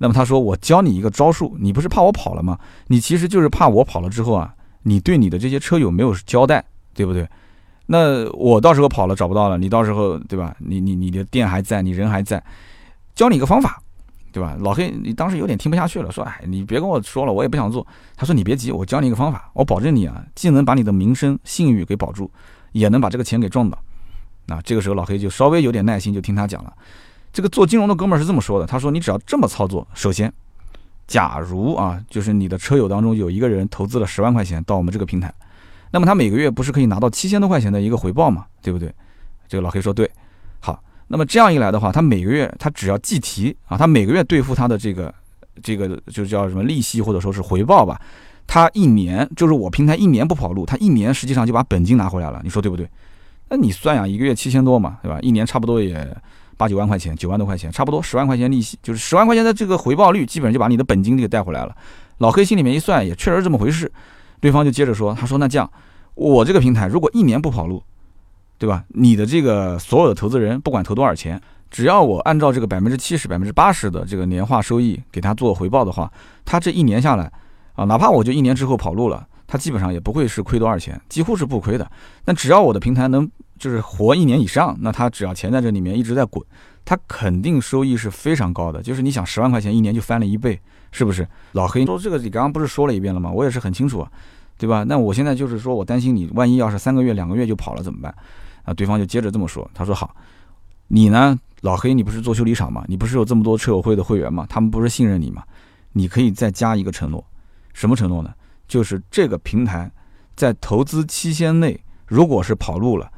那么他说：“我教你一个招数，你不是怕我跑了吗？你其实就是怕我跑了之后啊，你对你的这些车友没有交代，对不对？那我到时候跑了找不到了，你到时候对吧？你你你的店还在，你人还在，教你一个方法，对吧？老黑，你当时有点听不下去了，说：哎，你别跟我说了，我也不想做。他说：你别急，我教你一个方法，我保证你啊，既能把你的名声信誉给保住，也能把这个钱给赚到。那这个时候老黑就稍微有点耐心，就听他讲了。”这个做金融的哥们儿是这么说的，他说：“你只要这么操作，首先，假如啊，就是你的车友当中有一个人投资了十万块钱到我们这个平台，那么他每个月不是可以拿到七千多块钱的一个回报嘛，对不对？”这个老黑说：“对，好，那么这样一来的话，他每个月他只要计提啊，他每个月兑付他的这个这个就叫什么利息或者说是回报吧，他一年就是我平台一年不跑路，他一年实际上就把本金拿回来了，你说对不对？那你算呀，一个月七千多嘛，对吧？一年差不多也。”八九万块钱，九万多块钱，差不多十万块钱利息，就是十万块钱的这个回报率，基本上就把你的本金给带回来了。老黑心里面一算，也确实这么回事。对方就接着说：“他说那这样，我这个平台如果一年不跑路，对吧？你的这个所有的投资人，不管投多少钱，只要我按照这个百分之七十、百分之八十的这个年化收益给他做回报的话，他这一年下来，啊，哪怕我就一年之后跑路了，他基本上也不会是亏多少钱，几乎是不亏的。但只要我的平台能。”就是活一年以上，那他只要钱在这里面一直在滚，他肯定收益是非常高的。就是你想十万块钱一年就翻了一倍，是不是？老黑说这个你刚刚不是说了一遍了吗？我也是很清楚啊，对吧？那我现在就是说我担心你万一要是三个月两个月就跑了怎么办？啊，对方就接着这么说，他说好，你呢，老黑你不是做修理厂吗？你不是有这么多车友会的会员吗？他们不是信任你吗？你可以再加一个承诺，什么承诺呢？就是这个平台在投资期限内，如果是跑路了。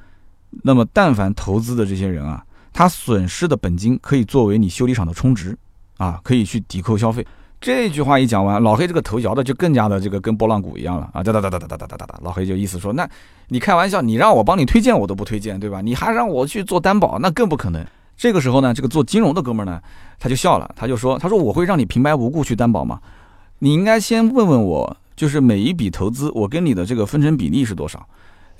那么，但凡投资的这些人啊，他损失的本金可以作为你修理厂的充值，啊，可以去抵扣消费。这句话一讲完，老黑这个头摇的就更加的这个跟拨浪鼓一样了啊！哒哒哒哒哒哒哒哒哒。老黑就意思说，那你开玩笑，你让我帮你推荐我都不推荐，对吧？你还让我去做担保，那更不可能。这个时候呢，这个做金融的哥们儿呢，他就笑了，他就说，他说我会让你平白无故去担保吗？你应该先问问我，就是每一笔投资，我跟你的这个分成比例是多少？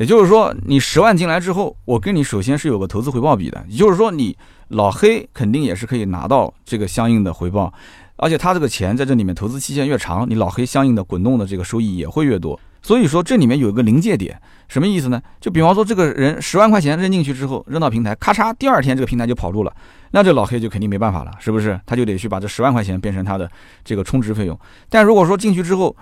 也就是说，你十万进来之后，我跟你首先是有个投资回报比的。也就是说，你老黑肯定也是可以拿到这个相应的回报，而且他这个钱在这里面投资期限越长，你老黑相应的滚动的这个收益也会越多。所以说，这里面有一个临界点，什么意思呢？就比方说，这个人十万块钱扔进去之后，扔到平台，咔嚓，第二天这个平台就跑路了，那这老黑就肯定没办法了，是不是？他就得去把这十万块钱变成他的这个充值费用。但如果说进去之后，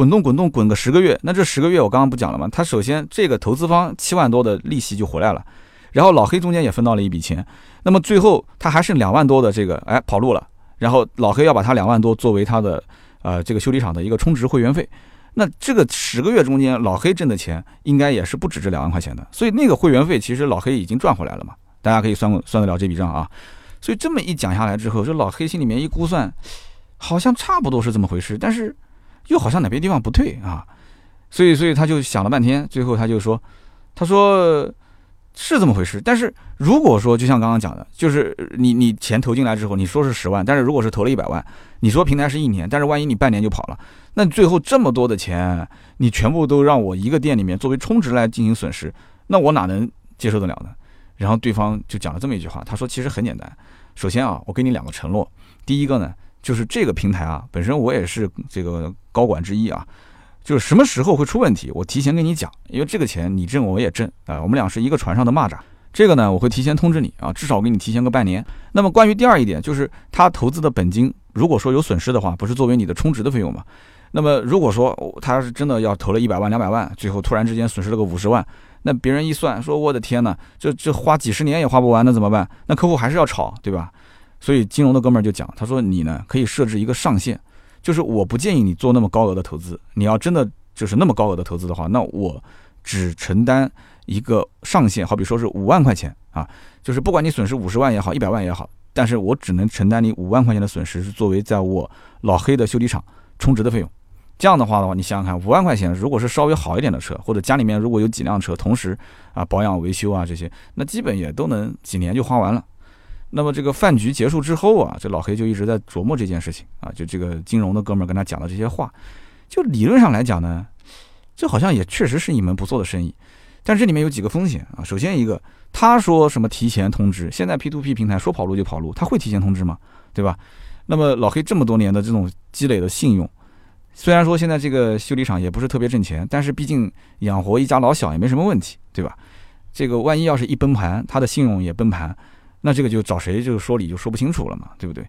滚动滚动滚个十个月，那这十个月我刚刚不讲了吗？他首先这个投资方七万多的利息就回来了，然后老黑中间也分到了一笔钱，那么最后他还剩两万多的这个哎跑路了，然后老黑要把他两万多作为他的呃这个修理厂的一个充值会员费，那这个十个月中间老黑挣的钱应该也是不止这两万块钱的，所以那个会员费其实老黑已经赚回来了嘛，大家可以算算得了这笔账啊。所以这么一讲下来之后，这老黑心里面一估算，好像差不多是这么回事，但是又好像哪边地方不对啊，所以所以他就想了半天，最后他就说，他说。是这么回事，但是如果说就像刚刚讲的，就是你你钱投进来之后，你说是十万，但是如果是投了一百万，你说平台是一年，但是万一你半年就跑了，那最后这么多的钱，你全部都让我一个店里面作为充值来进行损失，那我哪能接受得了呢？然后对方就讲了这么一句话，他说其实很简单，首先啊，我给你两个承诺，第一个呢，就是这个平台啊，本身我也是这个高管之一啊。就是什么时候会出问题，我提前跟你讲，因为这个钱你挣我也挣啊，我们俩是一个船上的蚂蚱。这个呢，我会提前通知你啊，至少给你提前个半年。那么关于第二一点，就是他投资的本金，如果说有损失的话，不是作为你的充值的费用吗？那么如果说他是真的要投了一百万、两百万，最后突然之间损失了个五十万，那别人一算说，我的天呐，这这花几十年也花不完，那怎么办？那客户还是要炒，对吧？所以金融的哥们儿就讲，他说你呢可以设置一个上限。就是我不建议你做那么高额的投资，你要真的就是那么高额的投资的话，那我只承担一个上限，好比说是五万块钱啊，就是不管你损失五十万也好，一百万也好，但是我只能承担你五万块钱的损失，是作为在我老黑的修理厂充值的费用。这样的话的话，你想想看，五万块钱如果是稍微好一点的车，或者家里面如果有几辆车，同时啊保养维修啊这些，那基本也都能几年就花完了。那么这个饭局结束之后啊，这老黑就一直在琢磨这件事情啊，就这个金融的哥们儿跟他讲的这些话，就理论上来讲呢，这好像也确实是一门不错的生意，但这里面有几个风险啊。首先一个，他说什么提前通知，现在 P2P 平台说跑路就跑路，他会提前通知吗？对吧？那么老黑这么多年的这种积累的信用，虽然说现在这个修理厂也不是特别挣钱，但是毕竟养活一家老小也没什么问题，对吧？这个万一要是一崩盘，他的信用也崩盘。那这个就找谁就说理就说不清楚了嘛，对不对？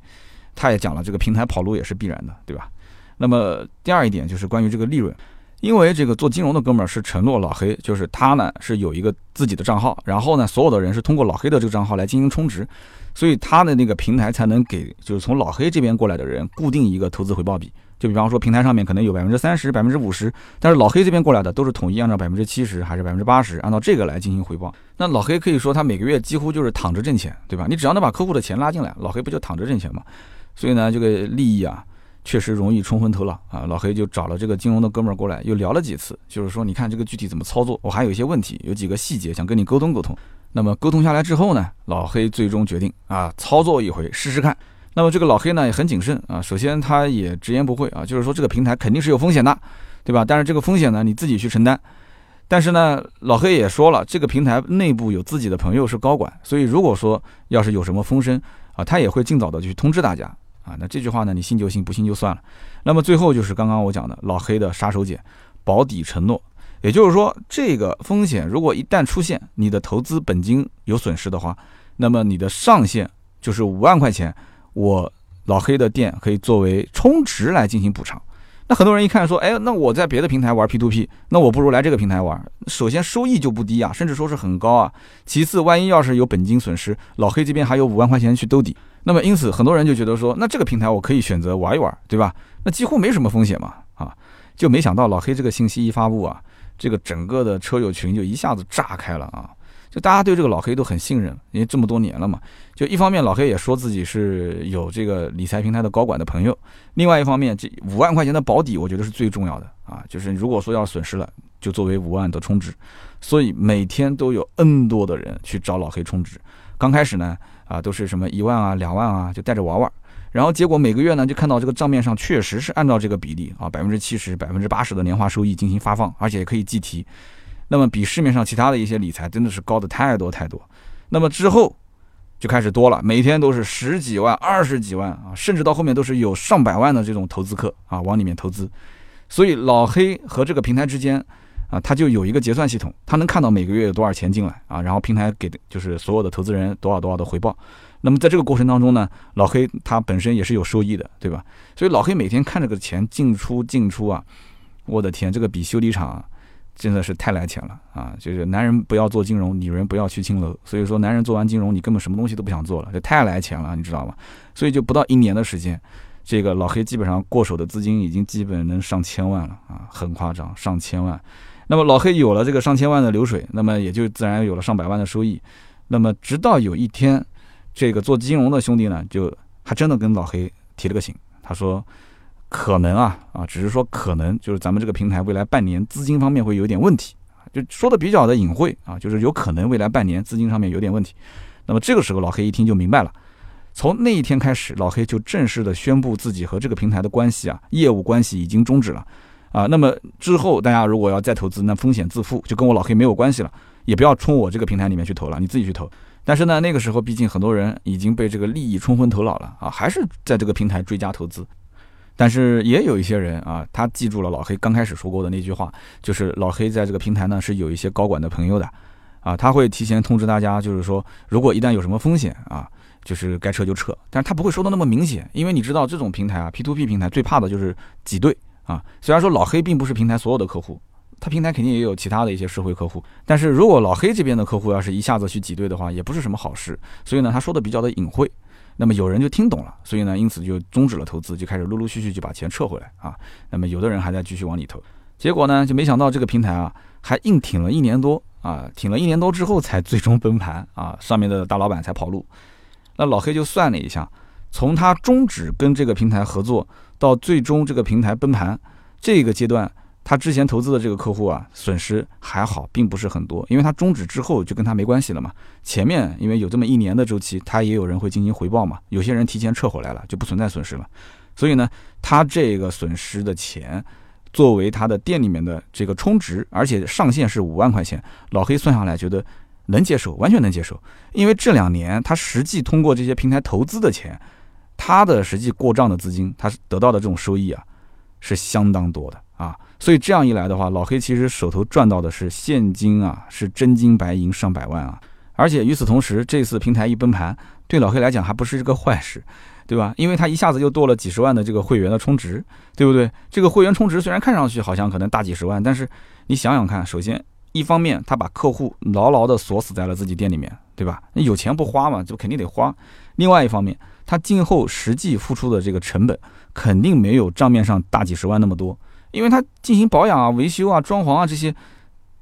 他也讲了，这个平台跑路也是必然的，对吧？那么第二一点就是关于这个利润，因为这个做金融的哥们儿是承诺老黑，就是他呢是有一个自己的账号，然后呢所有的人是通过老黑的这个账号来进行充值，所以他的那个平台才能给就是从老黑这边过来的人固定一个投资回报比。就比方说，平台上面可能有百分之三十、百分之五十，但是老黑这边过来的都是统一按照百分之七十还是百分之八十，按照这个来进行回报。那老黑可以说他每个月几乎就是躺着挣钱，对吧？你只要能把客户的钱拉进来，老黑不就躺着挣钱吗？所以呢，这个利益啊，确实容易冲昏头脑啊。老黑就找了这个金融的哥们儿过来，又聊了几次，就是说，你看这个具体怎么操作，我还有一些问题，有几个细节想跟你沟通沟通。那么沟通下来之后呢，老黑最终决定啊，操作一回试试看。那么这个老黑呢也很谨慎啊，首先他也直言不讳啊，就是说这个平台肯定是有风险的，对吧？但是这个风险呢你自己去承担。但是呢，老黑也说了，这个平台内部有自己的朋友是高管，所以如果说要是有什么风声啊，他也会尽早的去通知大家啊。那这句话呢，你信就信，不信就算了。那么最后就是刚刚我讲的老黑的杀手锏，保底承诺，也就是说这个风险如果一旦出现，你的投资本金有损失的话，那么你的上限就是五万块钱。我老黑的店可以作为充值来进行补偿。那很多人一看说，哎，那我在别的平台玩 P2P，那我不如来这个平台玩。首先收益就不低啊，甚至说是很高啊。其次，万一要是有本金损失，老黑这边还有五万块钱去兜底。那么因此，很多人就觉得说，那这个平台我可以选择玩一玩，对吧？那几乎没什么风险嘛，啊，就没想到老黑这个信息一发布啊，这个整个的车友群就一下子炸开了啊。就大家对这个老黑都很信任，因为这么多年了嘛。就一方面，老黑也说自己是有这个理财平台的高管的朋友；另外一方面，这五万块钱的保底，我觉得是最重要的啊。就是如果说要损失了，就作为五万的充值。所以每天都有 N 多的人去找老黑充值。刚开始呢，啊，都是什么一万啊、两万啊，就带着玩玩。然后结果每个月呢，就看到这个账面上确实是按照这个比例啊，百分之七十、百分之八十的年化收益进行发放，而且可以计提。那么比市面上其他的一些理财真的是高的太多太多，那么之后就开始多了，每天都是十几万、二十几万啊，甚至到后面都是有上百万的这种投资客啊往里面投资，所以老黑和这个平台之间啊，他就有一个结算系统，他能看到每个月有多少钱进来啊，然后平台给的就是所有的投资人多少多少的回报。那么在这个过程当中呢，老黑他本身也是有收益的，对吧？所以老黑每天看这个钱进出进出啊，我的天，这个比修理厂。真的是太来钱了啊！就是男人不要做金融，女人不要去青楼。所以说，男人做完金融，你根本什么东西都不想做了，这太来钱了，你知道吗？所以就不到一年的时间，这个老黑基本上过手的资金已经基本能上千万了啊，很夸张，上千万。那么老黑有了这个上千万的流水，那么也就自然有了上百万的收益。那么直到有一天，这个做金融的兄弟呢，就还真的跟老黑提了个醒，他说可能啊啊，只是说可能就是咱们这个平台未来半年资金方面会有点问题就说的比较的隐晦啊，就是有可能未来半年资金上面有点问题。那么这个时候老黑一听就明白了，从那一天开始，老黑就正式的宣布自己和这个平台的关系啊，业务关系已经终止了啊。那么之后大家如果要再投资，那风险自负，就跟我老黑没有关系了，也不要冲我这个平台里面去投了，你自己去投。但是呢，那个时候毕竟很多人已经被这个利益冲昏头脑了啊，还是在这个平台追加投资。但是也有一些人啊，他记住了老黑刚开始说过的那句话，就是老黑在这个平台呢是有一些高管的朋友的，啊，他会提前通知大家，就是说如果一旦有什么风险啊，就是该撤就撤。但是他不会说的那么明显，因为你知道这种平台啊，P to P 平台最怕的就是挤兑啊。虽然说老黑并不是平台所有的客户。他平台肯定也有其他的一些社会客户，但是如果老黑这边的客户要是一下子去挤兑的话，也不是什么好事。所以呢，他说的比较的隐晦，那么有人就听懂了，所以呢，因此就终止了投资，就开始陆陆续续就把钱撤回来啊。那么有的人还在继续往里投，结果呢，就没想到这个平台啊，还硬挺了一年多啊，挺了一年多之后才最终崩盘啊，上面的大老板才跑路。那老黑就算了一下，从他终止跟这个平台合作到最终这个平台崩盘这个阶段。他之前投资的这个客户啊，损失还好，并不是很多，因为他终止之后就跟他没关系了嘛。前面因为有这么一年的周期，他也有人会进行回报嘛，有些人提前撤回来了，就不存在损失了。所以呢，他这个损失的钱，作为他的店里面的这个充值，而且上限是五万块钱，老黑算下来觉得能接受，完全能接受。因为这两年他实际通过这些平台投资的钱，他的实际过账的资金，他得到的这种收益啊，是相当多的啊。所以这样一来的话，老黑其实手头赚到的是现金啊，是真金白银上百万啊。而且与此同时，这次平台一崩盘，对老黑来讲还不是一个坏事，对吧？因为他一下子又多了几十万的这个会员的充值，对不对？这个会员充值虽然看上去好像可能大几十万，但是你想想看，首先一方面他把客户牢牢的锁死在了自己店里面，对吧？那有钱不花嘛，就肯定得花。另外一方面，他今后实际付出的这个成本肯定没有账面上大几十万那么多。因为他进行保养啊、维修啊、装潢啊这些，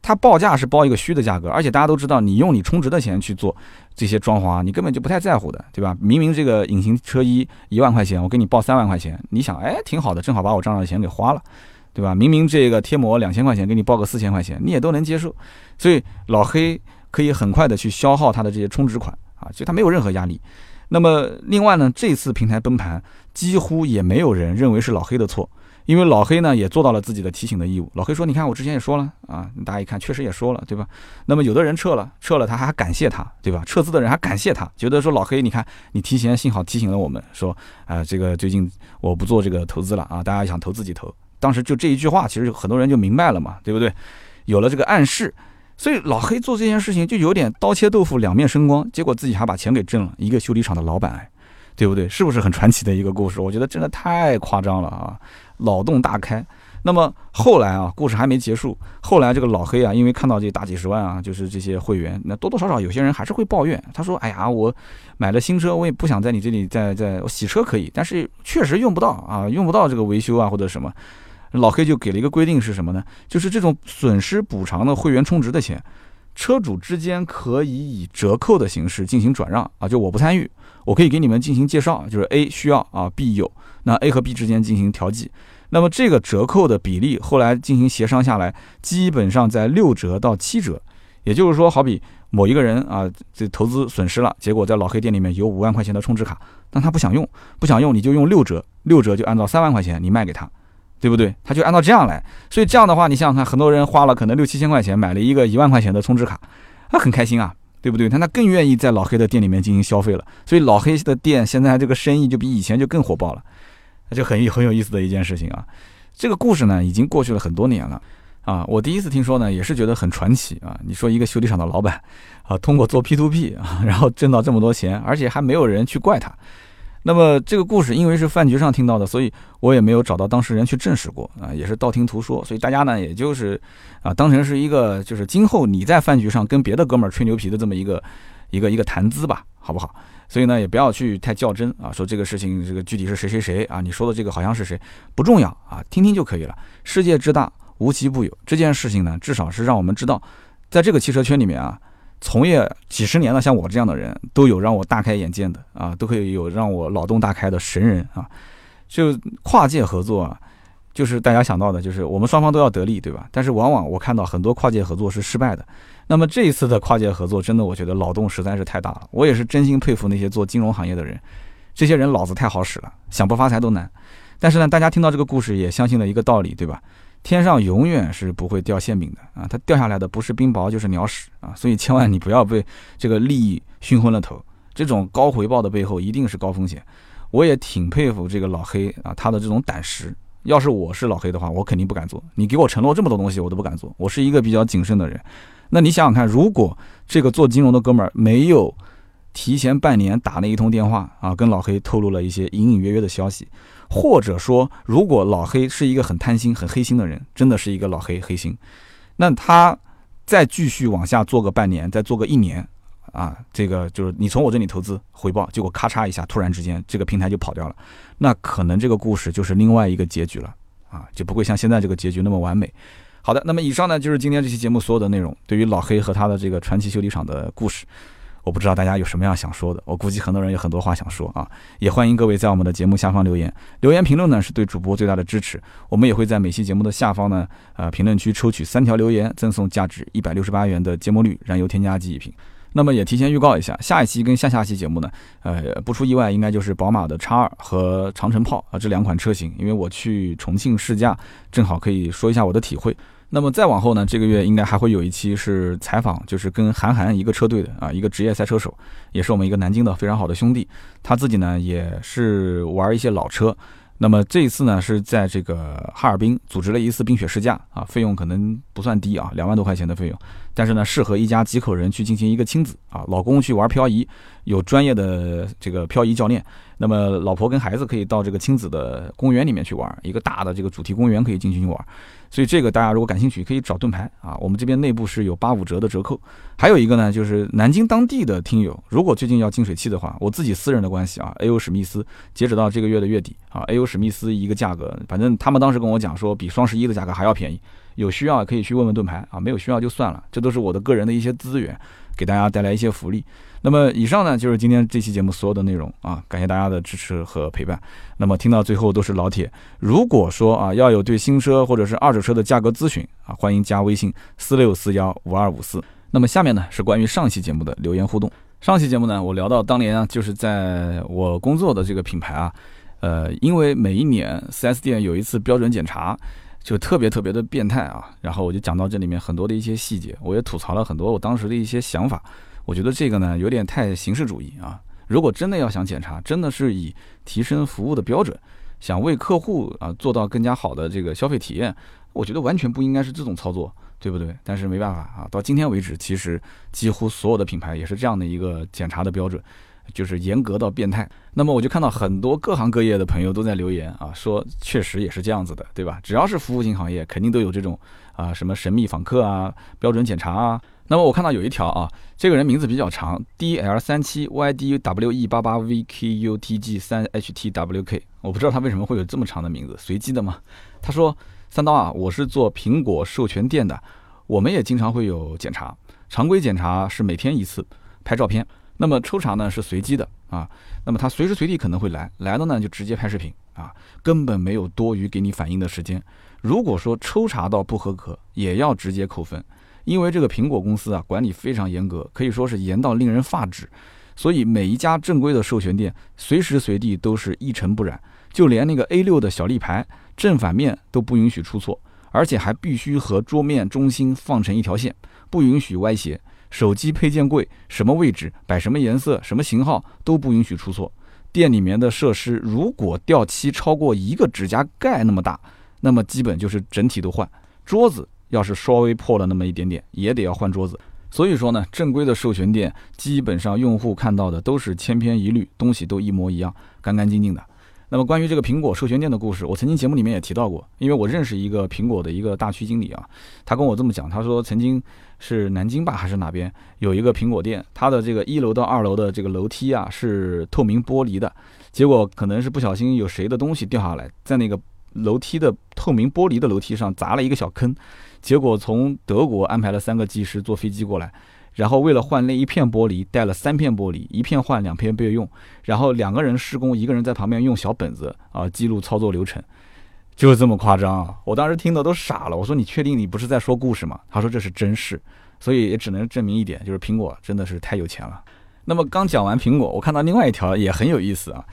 他报价是报一个虚的价格，而且大家都知道，你用你充值的钱去做这些装潢，你根本就不太在乎的，对吧？明明这个隐形车衣一万块钱，我给你报三万块钱，你想，哎，挺好的，正好把我账上的钱给花了，对吧？明明这个贴膜两千块钱，给你报个四千块钱，你也都能接受，所以老黑可以很快的去消耗他的这些充值款啊，就他没有任何压力。那么另外呢，这次平台崩盘，几乎也没有人认为是老黑的错。因为老黑呢也做到了自己的提醒的义务。老黑说：“你看，我之前也说了啊，大家一看，确实也说了，对吧？那么有的人撤了，撤了他还感谢他，对吧？撤资的人还感谢他，觉得说老黑，你看你提前幸好提醒了我们，说啊，这个最近我不做这个投资了啊，大家想投自己投。当时就这一句话，其实很多人就明白了嘛，对不对？有了这个暗示，所以老黑做这件事情就有点刀切豆腐两面生光，结果自己还把钱给挣了，一个修理厂的老板，对不对？是不是很传奇的一个故事？我觉得真的太夸张了啊！”脑洞大开，那么后来啊，故事还没结束。后来这个老黑啊，因为看到这大几十万啊，就是这些会员，那多多少少有些人还是会抱怨。他说：“哎呀，我买了新车，我也不想在你这里再再洗车可以，但是确实用不到啊，用不到这个维修啊或者什么。”老黑就给了一个规定是什么呢？就是这种损失补偿的会员充值的钱，车主之间可以以折扣的形式进行转让啊，就我不参与，我可以给你们进行介绍，就是 A 需要啊，B 有。那 A 和 B 之间进行调剂，那么这个折扣的比例后来进行协商下来，基本上在六折到七折。也就是说，好比某一个人啊，这投资损失了，结果在老黑店里面有五万块钱的充值卡，但他不想用，不想用，你就用六折，六折就按照三万块钱你卖给他，对不对？他就按照这样来。所以这样的话，你想想看，很多人花了可能六七千块钱买了一个一万块钱的充值卡，他很开心啊。对不对？他那更愿意在老黑的店里面进行消费了，所以老黑的店现在这个生意就比以前就更火爆了，那就很有很有意思的一件事情啊。这个故事呢，已经过去了很多年了啊。我第一次听说呢，也是觉得很传奇啊。你说一个修理厂的老板啊，通过做 P to P 啊，然后挣到这么多钱，而且还没有人去怪他。那么这个故事因为是饭局上听到的，所以我也没有找到当事人去证实过啊，也是道听途说，所以大家呢也就是啊当成是一个就是今后你在饭局上跟别的哥们儿吹牛皮的这么一个一个一个谈资吧，好不好？所以呢也不要去太较真啊，说这个事情这个具体是谁谁谁啊，你说的这个好像是谁不重要啊，听听就可以了。世界之大无奇不有，这件事情呢至少是让我们知道，在这个汽车圈里面啊，从业几十年的像我这样的人，都有让我大开眼界的啊，都可以有让我脑洞大开的神人啊。就跨界合作啊，就是大家想到的，就是我们双方都要得利，对吧？但是往往我看到很多跨界合作是失败的。那么这一次的跨界合作，真的我觉得脑洞实在是太大了。我也是真心佩服那些做金融行业的人，这些人脑子太好使了，想不发财都难。但是呢，大家听到这个故事也相信了一个道理，对吧？天上永远是不会掉馅饼的啊，它掉下来的不是冰雹就是鸟屎啊，所以千万你不要被这个利益熏昏了头。这种高回报的背后一定是高风险。我也挺佩服这个老黑啊，他的这种胆识。要是我是老黑的话，我肯定不敢做。你给我承诺这么多东西，我都不敢做。我是一个比较谨慎的人。那你想想看，如果这个做金融的哥们儿没有提前半年打那一通电话啊，跟老黑透露了一些隐隐约约的消息。或者说，如果老黑是一个很贪心、很黑心的人，真的是一个老黑黑心，那他再继续往下做个半年，再做个一年，啊，这个就是你从我这里投资回报，结果咔嚓一下，突然之间这个平台就跑掉了，那可能这个故事就是另外一个结局了，啊，就不会像现在这个结局那么完美。好的，那么以上呢就是今天这期节目所有的内容，对于老黑和他的这个传奇修理厂的故事。我不知道大家有什么样想说的，我估计很多人有很多话想说啊，也欢迎各位在我们的节目下方留言，留言评论呢是对主播最大的支持。我们也会在每期节目的下方呢，呃，评论区抽取三条留言，赠送价值一百六十八元的节末绿燃油添加剂一瓶。那么也提前预告一下，下一期跟下下期节目呢，呃，不出意外应该就是宝马的叉二和长城炮啊这两款车型，因为我去重庆试驾，正好可以说一下我的体会。那么再往后呢，这个月应该还会有一期是采访，就是跟韩寒一个车队的啊，一个职业赛车手，也是我们一个南京的非常好的兄弟，他自己呢也是玩一些老车。那么这一次呢是在这个哈尔滨组织了一次冰雪试驾啊，费用可能不算低啊，两万多块钱的费用，但是呢适合一家几口人去进行一个亲子啊，老公去玩漂移，有专业的这个漂移教练。那么老婆跟孩子可以到这个亲子的公园里面去玩，一个大的这个主题公园可以进去玩，所以这个大家如果感兴趣，可以找盾牌啊，我们这边内部是有八五折的折扣。还有一个呢，就是南京当地的听友，如果最近要净水器的话，我自己私人的关系啊，A.O. 史密斯，截止到这个月的月底啊，A.O. 史密斯一个价格，反正他们当时跟我讲说比双十一的价格还要便宜，有需要可以去问问盾牌啊，没有需要就算了，这都是我的个人的一些资源，给大家带来一些福利。那么以上呢就是今天这期节目所有的内容啊，感谢大家的支持和陪伴。那么听到最后都是老铁，如果说啊要有对新车或者是二手车的价格咨询啊，欢迎加微信四六四幺五二五四。那么下面呢是关于上期节目的留言互动。上期节目呢我聊到当年啊就是在我工作的这个品牌啊，呃因为每一年 4S 店有一次标准检查，就特别特别的变态啊，然后我就讲到这里面很多的一些细节，我也吐槽了很多我当时的一些想法。我觉得这个呢有点太形式主义啊！如果真的要想检查，真的是以提升服务的标准，想为客户啊做到更加好的这个消费体验，我觉得完全不应该是这种操作，对不对？但是没办法啊，到今天为止，其实几乎所有的品牌也是这样的一个检查的标准，就是严格到变态。那么我就看到很多各行各业的朋友都在留言啊，说确实也是这样子的，对吧？只要是服务型行业，肯定都有这种啊什么神秘访客啊、标准检查啊。那么我看到有一条啊，这个人名字比较长，D L 三七 Y D W E 八八 V K U T G 三 H T W K，我不知道他为什么会有这么长的名字，随机的吗？他说：“三刀啊，我是做苹果授权店的，我们也经常会有检查，常规检查是每天一次，拍照片。那么抽查呢是随机的啊，那么他随时随地可能会来，来了呢就直接拍视频啊，根本没有多余给你反应的时间。如果说抽查到不合格，也要直接扣分。”因为这个苹果公司啊，管理非常严格，可以说是严到令人发指，所以每一家正规的授权店，随时随地都是一尘不染，就连那个 A6 的小立牌正反面都不允许出错，而且还必须和桌面中心放成一条线，不允许歪斜。手机配件柜什么位置摆什么颜色什么型号都不允许出错。店里面的设施如果掉漆超过一个指甲盖那么大，那么基本就是整体都换。桌子。要是稍微破了那么一点点，也得要换桌子。所以说呢，正规的授权店基本上用户看到的都是千篇一律，东西都一模一样，干干净净的。那么关于这个苹果授权店的故事，我曾经节目里面也提到过，因为我认识一个苹果的一个大区经理啊，他跟我这么讲，他说曾经是南京吧还是哪边有一个苹果店，他的这个一楼到二楼的这个楼梯啊是透明玻璃的，结果可能是不小心有谁的东西掉下来，在那个楼梯的透明玻璃的楼梯上砸了一个小坑。结果从德国安排了三个技师坐飞机过来，然后为了换那一片玻璃，带了三片玻璃，一片换，两片备用。然后两个人施工，一个人在旁边用小本子啊记录操作流程，就是这么夸张啊！我当时听的都傻了。我说你确定你不是在说故事吗？他说这是真事，所以也只能证明一点，就是苹果真的是太有钱了。那么刚讲完苹果，我看到另外一条也很有意思啊。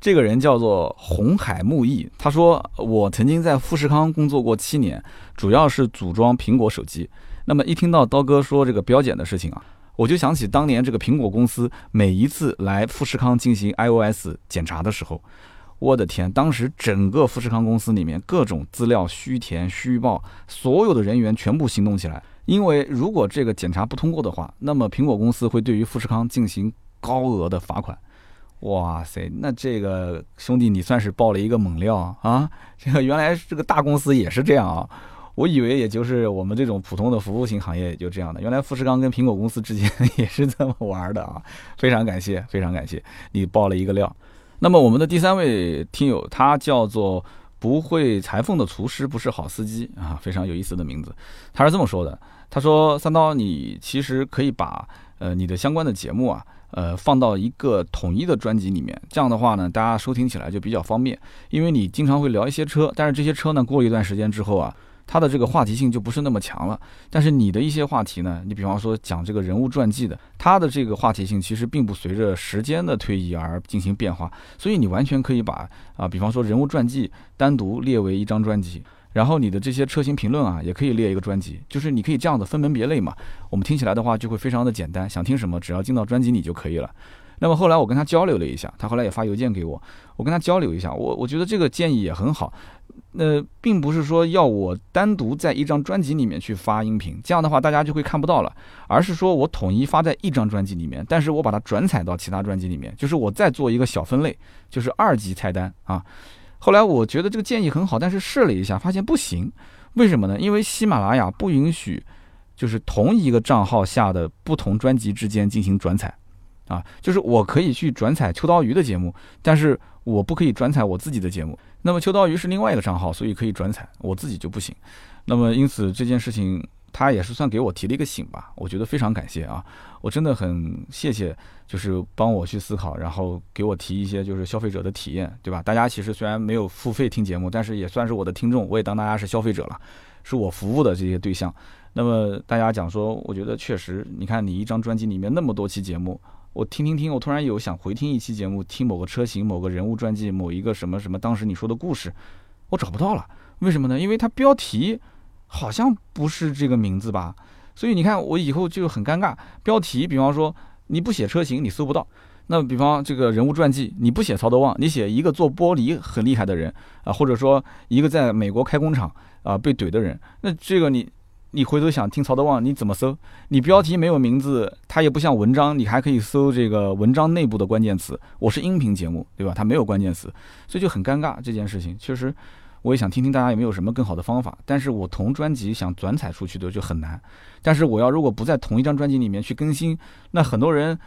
这个人叫做红海木易，他说我曾经在富士康工作过七年，主要是组装苹果手机。那么一听到刀哥说这个标检的事情啊，我就想起当年这个苹果公司每一次来富士康进行 iOS 检查的时候，我的天，当时整个富士康公司里面各种资料虚填虚报，所有的人员全部行动起来，因为如果这个检查不通过的话，那么苹果公司会对于富士康进行高额的罚款。哇塞，那这个兄弟你算是爆了一个猛料啊！这个原来这个大公司也是这样啊，我以为也就是我们这种普通的服务型行业也就这样的，原来富士康跟苹果公司之间也是这么玩的啊！非常感谢，非常感谢你爆了一个料。那么我们的第三位听友，他叫做不会裁缝的厨师，不是好司机啊，非常有意思的名字。他是这么说的，他说三刀，你其实可以把呃你的相关的节目啊。呃，放到一个统一的专辑里面，这样的话呢，大家收听起来就比较方便。因为你经常会聊一些车，但是这些车呢，过一段时间之后啊，它的这个话题性就不是那么强了。但是你的一些话题呢，你比方说讲这个人物传记的，它的这个话题性其实并不随着时间的推移而进行变化，所以你完全可以把啊，比方说人物传记单独列为一张专辑。然后你的这些车型评论啊，也可以列一个专辑，就是你可以这样子分门别类嘛。我们听起来的话就会非常的简单，想听什么只要进到专辑里就可以了。那么后来我跟他交流了一下，他后来也发邮件给我，我跟他交流一下，我我觉得这个建议也很好。那并不是说要我单独在一张专辑里面去发音频，这样的话大家就会看不到了，而是说我统一发在一张专辑里面，但是我把它转采到其他专辑里面，就是我再做一个小分类，就是二级菜单啊。后来我觉得这个建议很好，但是试了一下，发现不行。为什么呢？因为喜马拉雅不允许，就是同一个账号下的不同专辑之间进行转采，啊，就是我可以去转采秋刀鱼的节目，但是我不可以转采我自己的节目。那么秋刀鱼是另外一个账号，所以可以转采，我自己就不行。那么因此这件事情。他也是算给我提了一个醒吧，我觉得非常感谢啊，我真的很谢谢，就是帮我去思考，然后给我提一些就是消费者的体验，对吧？大家其实虽然没有付费听节目，但是也算是我的听众，我也当大家是消费者了，是我服务的这些对象。那么大家讲说，我觉得确实，你看你一张专辑里面那么多期节目，我听听听，我突然有想回听一期节目，听某个车型、某个人物传记、某一个什么什么当时你说的故事，我找不到了，为什么呢？因为它标题。好像不是这个名字吧，所以你看我以后就很尴尬。标题，比方说你不写车型，你搜不到；那比方这个人物传记，你不写曹德旺，你写一个做玻璃很厉害的人啊，或者说一个在美国开工厂啊被怼的人，那这个你你回头想听曹德旺，你怎么搜？你标题没有名字，它也不像文章，你还可以搜这个文章内部的关键词。我是音频节目，对吧？它没有关键词，所以就很尴尬。这件事情确实。我也想听听大家有没有什么更好的方法，但是我同专辑想转采出去的就很难。但是我要如果不在同一张专辑里面去更新，那很多人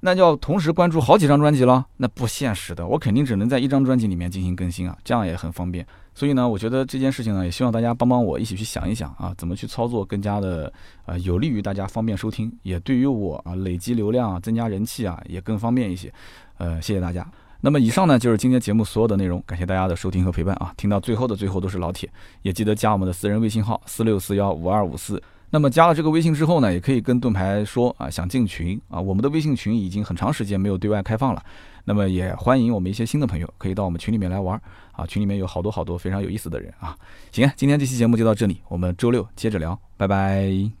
那要同时关注好几张专辑了，那不现实的。我肯定只能在一张专辑里面进行更新啊，这样也很方便。所以呢，我觉得这件事情呢，也希望大家帮帮我，一起去想一想啊，怎么去操作更加的呃有利于大家方便收听，也对于我啊累积流量啊、增加人气啊也更方便一些。呃，谢谢大家。那么以上呢就是今天节目所有的内容，感谢大家的收听和陪伴啊！听到最后的最后都是老铁，也记得加我们的私人微信号四六四幺五二五四。那么加了这个微信之后呢，也可以跟盾牌说啊，想进群啊。我们的微信群已经很长时间没有对外开放了，那么也欢迎我们一些新的朋友可以到我们群里面来玩啊。群里面有好多好多非常有意思的人啊。行，今天这期节目就到这里，我们周六接着聊，拜拜。